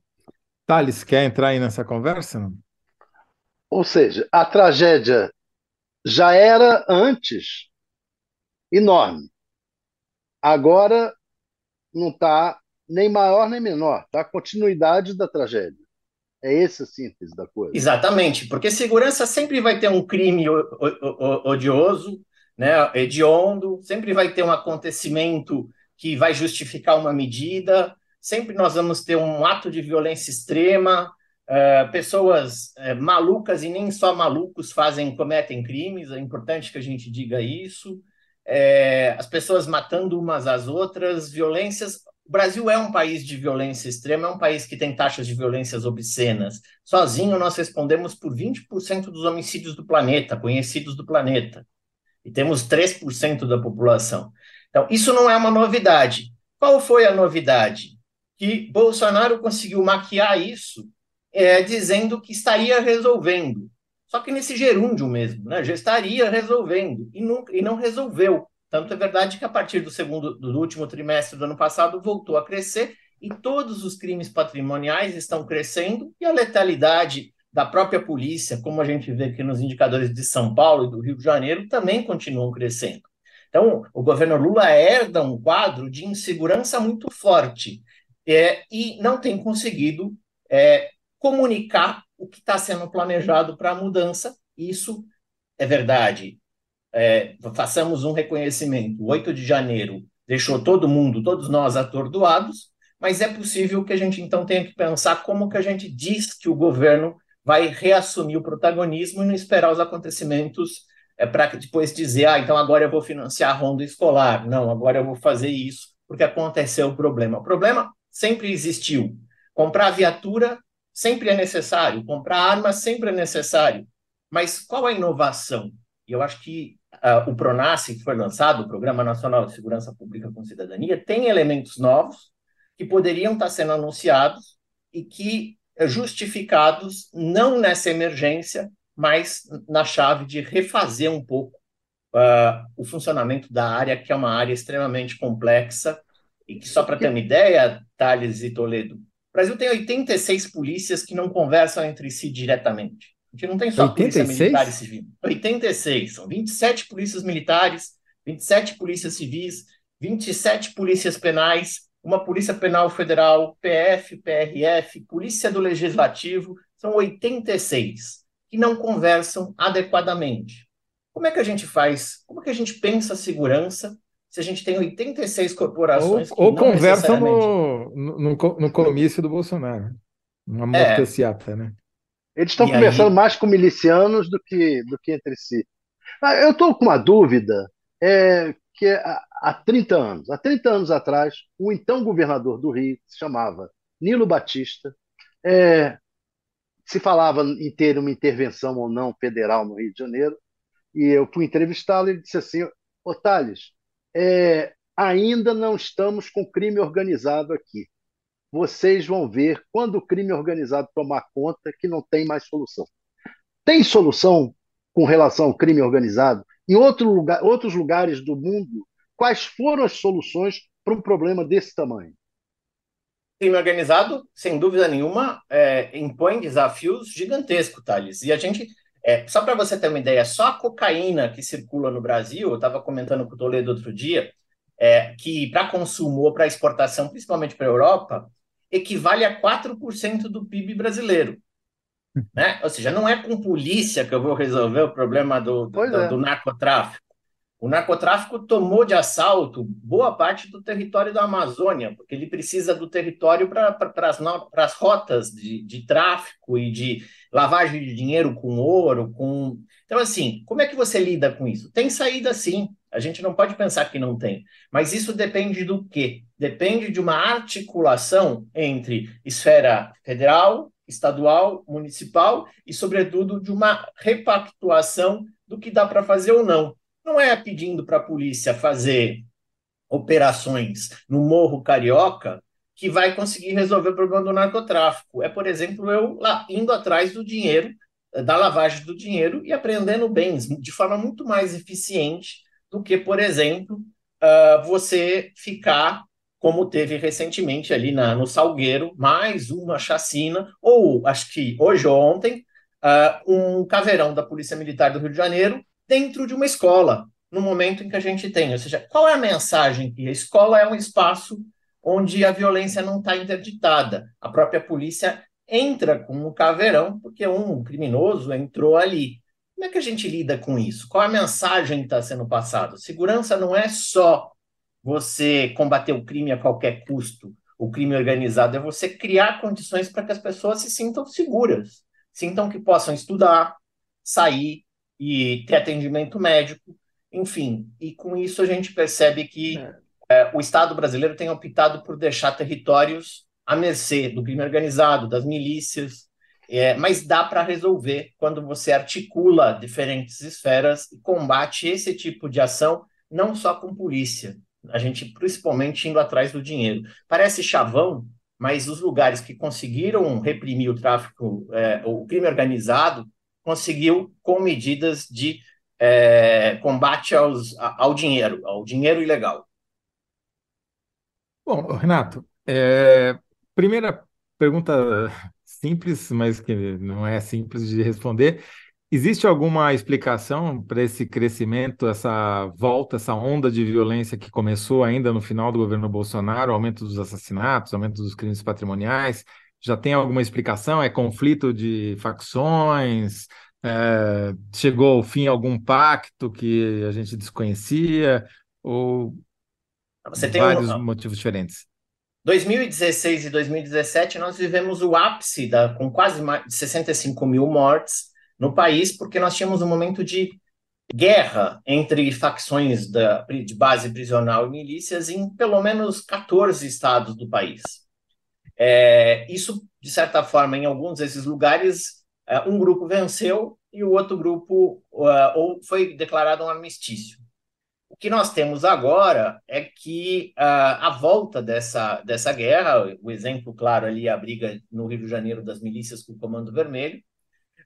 Thales, quer entrar aí nessa conversa? Ou seja, a tragédia já era antes enorme. Agora não está nem maior nem menor, está a continuidade da tragédia. É essa a síntese da coisa. Exatamente, porque segurança sempre vai ter um crime odioso, né, hediondo, sempre vai ter um acontecimento que vai justificar uma medida, sempre nós vamos ter um ato de violência extrema, uh, pessoas uh, malucas e nem só malucos fazem cometem crimes, é importante que a gente diga isso é, as pessoas matando umas às outras, violências. O Brasil é um país de violência extrema, é um país que tem taxas de violências obscenas. Sozinho, nós respondemos por 20% dos homicídios do planeta, conhecidos do planeta. E temos 3% da população. Então, isso não é uma novidade. Qual foi a novidade? Que Bolsonaro conseguiu maquiar isso é, dizendo que estaria resolvendo. Só que nesse gerúndio mesmo, né, já estaria resolvendo e não, e não resolveu. Tanto é verdade que a partir do segundo, do último trimestre do ano passado voltou a crescer e todos os crimes patrimoniais estão crescendo e a letalidade da própria polícia, como a gente vê aqui nos indicadores de São Paulo e do Rio de Janeiro, também continuam crescendo. Então, o governo Lula herda um quadro de insegurança muito forte é, e não tem conseguido é, comunicar o que está sendo planejado para a mudança. Isso é verdade. É, façamos um reconhecimento. O 8 de janeiro deixou todo mundo, todos nós atordoados, mas é possível que a gente então tenha que pensar como que a gente diz que o governo vai reassumir o protagonismo e não esperar os acontecimentos é, para depois dizer, ah, então agora eu vou financiar a ronda escolar. Não, agora eu vou fazer isso porque aconteceu o problema. O problema sempre existiu. Comprar viatura sempre é necessário, comprar armas sempre é necessário. Mas qual a inovação? E eu acho que uh, o PRONASSE, que foi lançado, o Programa Nacional de Segurança Pública com Cidadania, tem elementos novos que poderiam estar sendo anunciados e que uh, justificados não nessa emergência, mas na chave de refazer um pouco uh, o funcionamento da área, que é uma área extremamente complexa e que, só para ter uma ideia, Thales e Toledo, o Brasil tem 86 polícias que não conversam entre si diretamente. A gente não tem só 86? polícia militar e civil. 86. São 27 polícias militares, 27 polícias civis, 27 polícias penais, uma polícia penal federal, PF, PRF, polícia do legislativo. São 86 que não conversam adequadamente. Como é que a gente faz? Como é que a gente pensa a segurança se a gente tem 86 corporações ou, que ou conversam necessariamente... no, no, no, comício do Bolsonaro, uma é. motociata, né? Eles estão conversando aí... mais com milicianos do que, do que entre si. Ah, eu estou com uma dúvida, é, que é, há 30 anos, há 30 anos atrás, o então governador do Rio, que se chamava Nilo Batista, é, se falava em ter uma intervenção ou não federal no Rio de Janeiro, e eu fui entrevistá-lo e ele disse assim, ô Thales, é, ainda não estamos com crime organizado aqui. Vocês vão ver quando o crime organizado tomar conta que não tem mais solução. Tem solução com relação ao crime organizado? Em outro lugar, outros lugares do mundo, quais foram as soluções para um problema desse tamanho? crime organizado, sem dúvida nenhuma, é, impõe desafios gigantescos, Thales. E a gente, é, só para você ter uma ideia, só a cocaína que circula no Brasil, eu estava comentando com o Toledo outro dia, é, que para consumo ou para exportação, principalmente para a Europa, equivale a 4% do PIB brasileiro. <laughs> Né? Ou seja, não é com polícia que eu vou resolver o problema do, do, é. do narcotráfico. O narcotráfico tomou de assalto boa parte do território da Amazônia, porque ele precisa do território para pra, as rotas de, de tráfico e de lavagem de dinheiro com ouro, com. Então, assim, como é que você lida com isso? Tem saída sim. A gente não pode pensar que não tem. Mas isso depende do quê? Depende de uma articulação entre esfera federal, estadual, municipal e, sobretudo, de uma repactuação do que dá para fazer ou não não é pedindo para a polícia fazer operações no Morro Carioca que vai conseguir resolver o problema do narcotráfico. É, por exemplo, eu lá indo atrás do dinheiro, da lavagem do dinheiro e apreendendo bens de forma muito mais eficiente do que, por exemplo, uh, você ficar como teve recentemente ali na, no Salgueiro, mais uma chacina, ou acho que hoje ou ontem, uh, um caveirão da Polícia Militar do Rio de Janeiro dentro de uma escola, no momento em que a gente tem. Ou seja, qual é a mensagem que a escola é um espaço onde a violência não está interditada. A própria polícia entra com um caveirão porque um criminoso entrou ali. Como é que a gente lida com isso? Qual a mensagem que está sendo passada? Segurança não é só você combater o crime a qualquer custo, o crime organizado, é você criar condições para que as pessoas se sintam seguras, sintam que possam estudar, sair, e ter atendimento médico, enfim. E com isso a gente percebe que é. É, o Estado brasileiro tem optado por deixar territórios à mercê do crime organizado, das milícias, é, mas dá para resolver quando você articula diferentes esferas e combate esse tipo de ação, não só com polícia, a gente principalmente indo atrás do dinheiro. Parece chavão, mas os lugares que conseguiram reprimir o tráfico, é, o crime organizado, conseguiu com medidas de é, combate aos, ao dinheiro, ao dinheiro ilegal. Bom, Renato, é, primeira pergunta simples, mas que não é simples de responder. Existe alguma explicação para esse crescimento, essa volta, essa onda de violência que começou ainda no final do governo Bolsonaro, aumento dos assassinatos, aumento dos crimes patrimoniais? Já tem alguma explicação? É conflito de facções? É, chegou ao fim algum pacto que a gente desconhecia? Ou Você tem vários um... motivos diferentes? 2016 e 2017 nós vivemos o ápice da, com quase 65 mil mortes no país, porque nós tínhamos um momento de guerra entre facções da, de base prisional e milícias em pelo menos 14 estados do país. É, isso, de certa forma, em alguns desses lugares, é, um grupo venceu e o outro grupo uh, ou foi declarado um armistício. Que nós temos agora é que uh, a volta dessa, dessa guerra, o exemplo claro ali é a briga no Rio de Janeiro das milícias com o Comando Vermelho,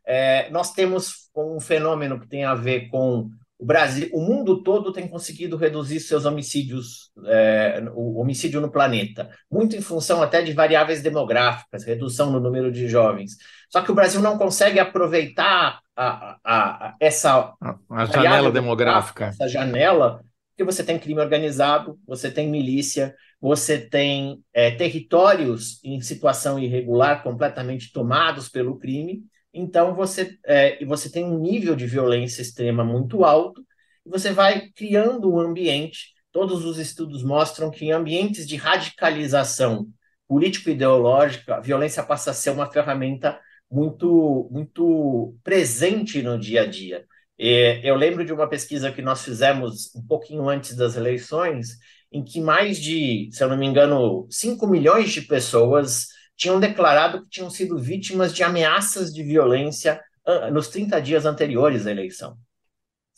é, nós temos um fenômeno que tem a ver com o Brasil, o mundo todo tem conseguido reduzir seus homicídios, é, o homicídio no planeta, muito em função até de variáveis demográficas, redução no número de jovens. Só que o Brasil não consegue aproveitar a, a, a essa a, janela demográfica, essa janela, porque você tem crime organizado, você tem milícia, você tem é, territórios em situação irregular completamente tomados pelo crime então você, é, você tem um nível de violência extrema muito alto e você vai criando um ambiente. Todos os estudos mostram que em ambientes de radicalização político-ideológica, a violência passa a ser uma ferramenta muito, muito presente no dia a dia. E eu lembro de uma pesquisa que nós fizemos um pouquinho antes das eleições, em que mais de, se eu não me engano, 5 milhões de pessoas tinham declarado que tinham sido vítimas de ameaças de violência ah, nos 30 dias anteriores à eleição. Ou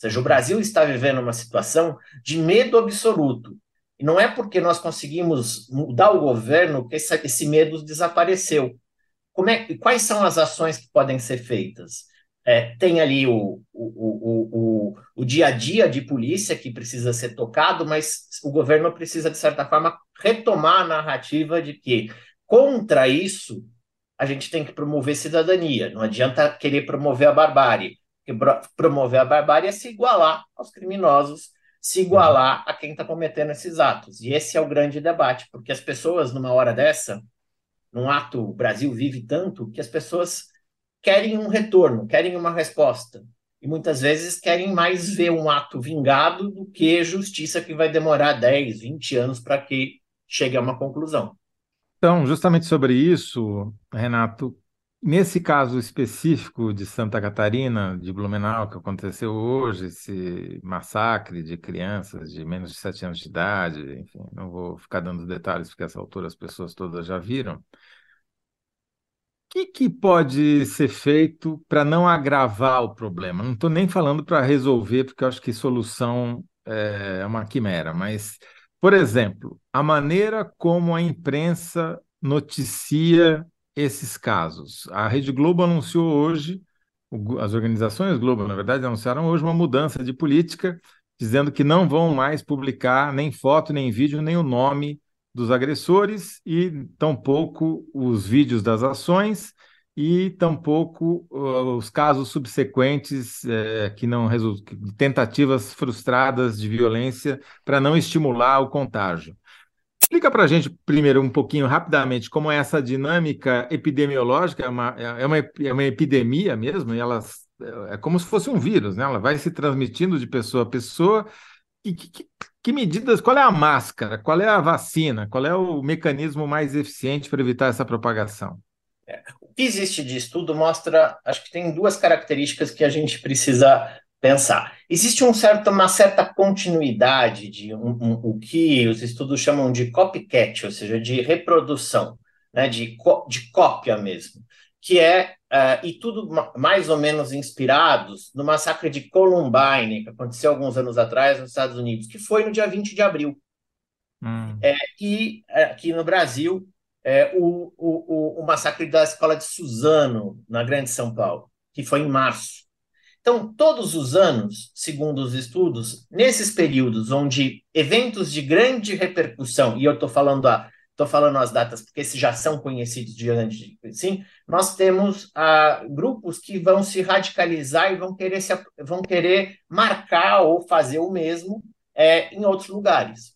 seja, o Brasil está vivendo uma situação de medo absoluto. E não é porque nós conseguimos mudar o governo que esse, esse medo desapareceu. Como é, quais são as ações que podem ser feitas? É, tem ali o, o, o, o, o dia a dia de polícia que precisa ser tocado, mas o governo precisa, de certa forma, retomar a narrativa de que contra isso a gente tem que promover cidadania. Não adianta querer promover a barbárie. Promover a barbárie é se igualar aos criminosos, se igualar a quem está cometendo esses atos. E esse é o grande debate, porque as pessoas, numa hora dessa, num ato, o Brasil vive tanto que as pessoas querem um retorno, querem uma resposta. E muitas vezes querem mais ver um ato vingado do que justiça que vai demorar 10, 20 anos para que chegue a uma conclusão. Então, justamente sobre isso, Renato, nesse caso específico de Santa Catarina, de Blumenau, que aconteceu hoje, esse massacre de crianças de menos de 7 anos de idade, enfim, não vou ficar dando detalhes, porque essa altura as pessoas todas já viram. O que, que pode ser feito para não agravar o problema? Não estou nem falando para resolver, porque eu acho que solução é uma quimera, mas por exemplo, a maneira como a imprensa noticia esses casos. A Rede Globo anunciou hoje, as organizações Globo, na verdade, anunciaram hoje uma mudança de política, dizendo que não vão mais publicar nem foto, nem vídeo, nem o nome dos agressores e tampouco os vídeos das ações e tampouco uh, os casos subsequentes uh, que não resultam, tentativas frustradas de violência para não estimular o contágio. Explica para a gente primeiro um pouquinho rapidamente como é essa dinâmica epidemiológica, é uma, é uma, é uma epidemia mesmo, e ela é, como se fosse um vírus, né? Ela vai se transmitindo de pessoa a pessoa. E que, que, que medidas, qual é a máscara, qual é a vacina, qual é o mecanismo mais eficiente para evitar essa propagação? É, o que existe de estudo mostra, acho que tem duas características que a gente precisa pensar. Existe um certo, uma certa continuidade de um, um, o que os estudos chamam de copycat, ou seja, de reprodução, né, de, de cópia mesmo, que é, uh, e tudo mais ou menos inspirados no massacre de Columbine, que aconteceu alguns anos atrás nos Estados Unidos, que foi no dia 20 de abril. Hum. É, e é, aqui no Brasil, é, o, o, o, massacre da escola de Suzano, na Grande São Paulo, que foi em março. Então, todos os anos, segundo os estudos, nesses períodos onde eventos de grande repercussão, e eu estou falando a estou falando as datas porque esses já são conhecidos de antes, sim, nós temos ah, grupos que vão se radicalizar e vão querer, se, vão querer marcar ou fazer o mesmo é, em outros lugares.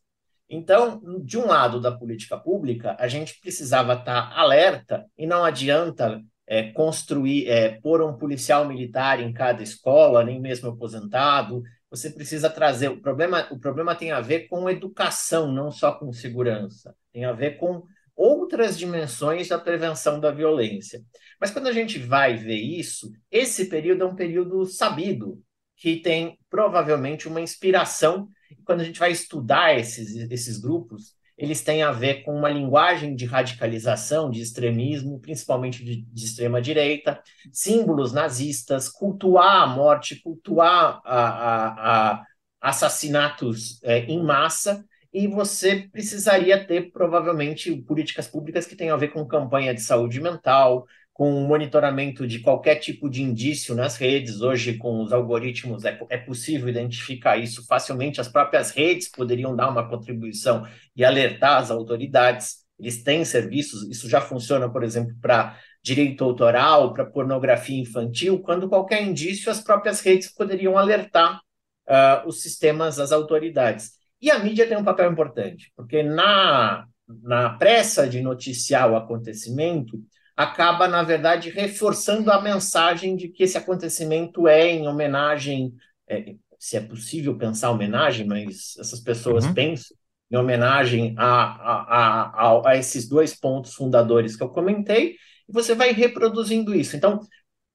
Então, de um lado da política pública, a gente precisava estar alerta e não adianta é, construir, é, pôr um policial militar em cada escola, nem mesmo aposentado. Você precisa trazer. O problema, o problema tem a ver com educação, não só com segurança. Tem a ver com outras dimensões da prevenção da violência. Mas quando a gente vai ver isso, esse período é um período sabido, que tem provavelmente uma inspiração quando a gente vai estudar esses, esses grupos, eles têm a ver com uma linguagem de radicalização, de extremismo, principalmente de, de extrema-direita, símbolos nazistas, cultuar a morte, cultuar a, a, a assassinatos é, em massa, e você precisaria ter, provavelmente, políticas públicas que tenham a ver com campanha de saúde mental, com o monitoramento de qualquer tipo de indício nas redes. Hoje, com os algoritmos, é, é, possível identificar isso facilmente. As próprias redes poderiam dar uma contribuição e alertar as autoridades. Eles têm serviços, isso já funciona, por exemplo, para direito autoral, para pornografia infantil. Quando qualquer indício, as próprias redes poderiam alertar uh, os sistemas, as autoridades. E a mídia tem um papel importante, porque na, na pressa de noticiar o acontecimento, acaba, na verdade, reforçando a mensagem de que esse acontecimento é em homenagem, é, se é possível pensar homenagem, mas essas pessoas uhum. pensam em homenagem a, a, a, a, esses dois pontos fundadores que eu comentei, e você vai reproduzindo isso. Então,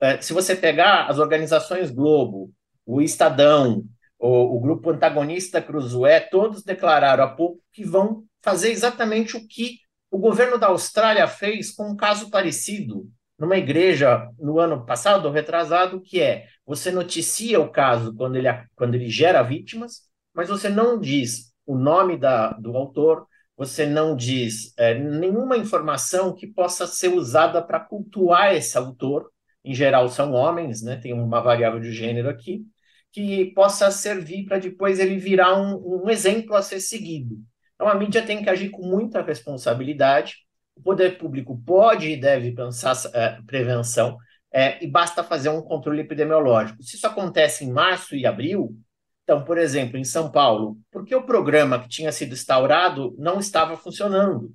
é, se você pegar as organizações Globo, o Estadão, o, o grupo antagonista Cruzoé, todos declararam há pouco que vão fazer exatamente o que o governo da Austrália fez com um caso parecido numa igreja no ano passado, retrasado, que é você noticia o caso quando ele, quando ele gera vítimas, mas você não diz o nome da, do autor, você não diz é, nenhuma informação que possa ser usada para cultuar esse autor. Em geral, são homens, né? tem uma variável de gênero aqui, que possa servir para depois ele virar um, um exemplo a ser seguido. Então, a mídia tem que agir com muita responsabilidade. O poder público pode e deve pensar é, prevenção, é, e basta fazer um controle epidemiológico. Se isso acontece em março e abril, então, por exemplo, em São Paulo, porque o programa que tinha sido instaurado não estava funcionando,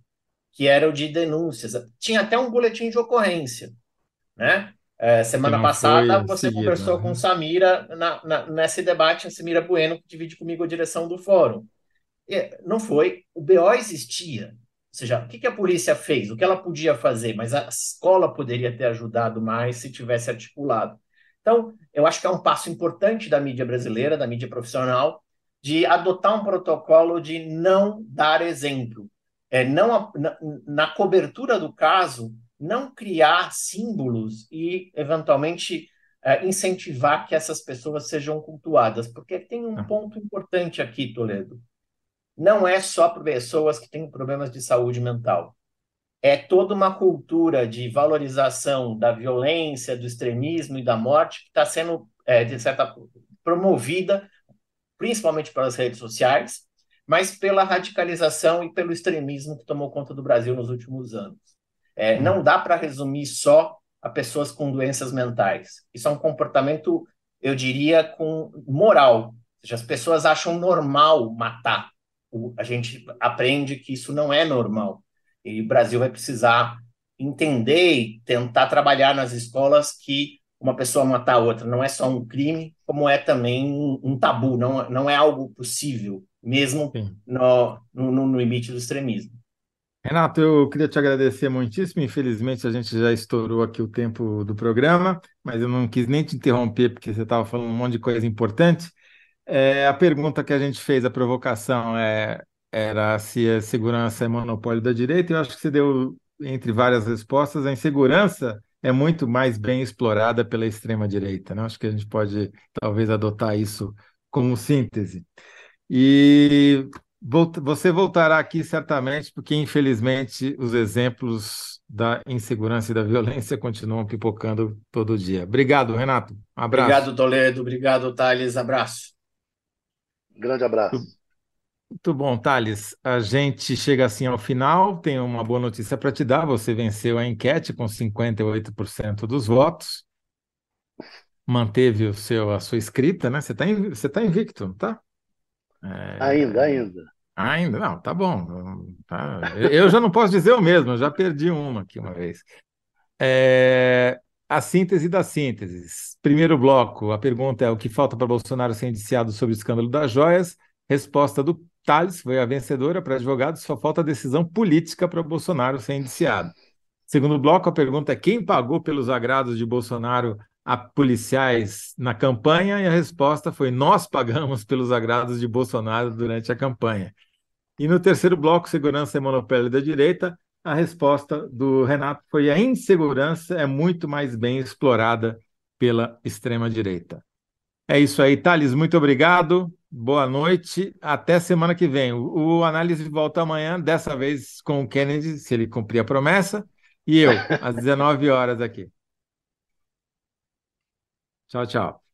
que era o de denúncias. Tinha até um boletim de ocorrência, né? É, semana passada você seguido, conversou né? com Samira na, na, nesse debate, a Samira Bueno, que divide comigo a direção do fórum. E não foi, o BO existia. Ou seja, o que, que a polícia fez? O que ela podia fazer, mas a escola poderia ter ajudado mais se tivesse articulado. Então, eu acho que é um passo importante da mídia brasileira, da mídia profissional, de adotar um protocolo de não dar exemplo. É, não, na, na cobertura do caso, não criar símbolos e, eventualmente, é, incentivar que essas pessoas sejam cultuadas. Porque tem um ah. ponto importante aqui, Toledo. Não é só para pessoas que têm problemas de saúde mental é toda uma cultura de valorização da violência, do extremismo e da morte que está sendo, é, de certa promovida, principalmente pelas redes sociais, mas pela radicalização e pelo extremismo que tomou conta do Brasil nos últimos anos. É, hum. Não dá para resumir só a pessoas com doenças mentais. Isso é um comportamento, eu diria, com moral. Ou seja, as pessoas acham normal matar. A gente aprende que isso não é normal. E o Brasil vai precisar entender e tentar trabalhar nas escolas que uma pessoa matar a outra não é só um crime, como é também um, um tabu, não, não é algo possível, mesmo no, no, no limite do extremismo. Renato, eu queria te agradecer muitíssimo. Infelizmente, a gente já estourou aqui o tempo do programa, mas eu não quis nem te interromper, porque você estava falando um monte de coisa importante. É, a pergunta que a gente fez, a provocação, é era se a segurança é monopólio da direita. Eu acho que você deu, entre várias respostas, a insegurança é muito mais bem explorada pela extrema-direita. Né? Acho que a gente pode, talvez, adotar isso como síntese. E você voltará aqui certamente, porque, infelizmente, os exemplos da insegurança e da violência continuam pipocando todo dia. Obrigado, Renato. Um abraço. Obrigado, Toledo. Obrigado, Thales. Abraço. Grande abraço. Muito bom, Thales. A gente chega assim ao final. Tem uma boa notícia para te dar. Você venceu a enquete com 58% dos votos. Manteve o seu, a sua escrita, né? Você está você tá invicto, não tá? É... Ainda, ainda. Ainda, não, tá bom. Tá. Eu já não posso dizer o mesmo, eu já perdi uma aqui uma vez. É... A síntese das sínteses. Primeiro bloco, a pergunta é: o que falta para Bolsonaro ser indiciado sobre o escândalo das joias? Resposta do Thales foi a vencedora para advogados, só falta decisão política para Bolsonaro ser indiciado. Segundo bloco, a pergunta é quem pagou pelos agrados de Bolsonaro a policiais na campanha, e a resposta foi nós pagamos pelos agrados de Bolsonaro durante a campanha. E no terceiro bloco, segurança e monopólio da direita, a resposta do Renato foi a insegurança é muito mais bem explorada pela extrema-direita. É isso aí, Thales, muito obrigado. Boa noite, até semana que vem. O, análise volta amanhã, dessa vez com o Kennedy, se ele cumprir a promessa, e eu, às 19 horas aqui. Tchau, tchau.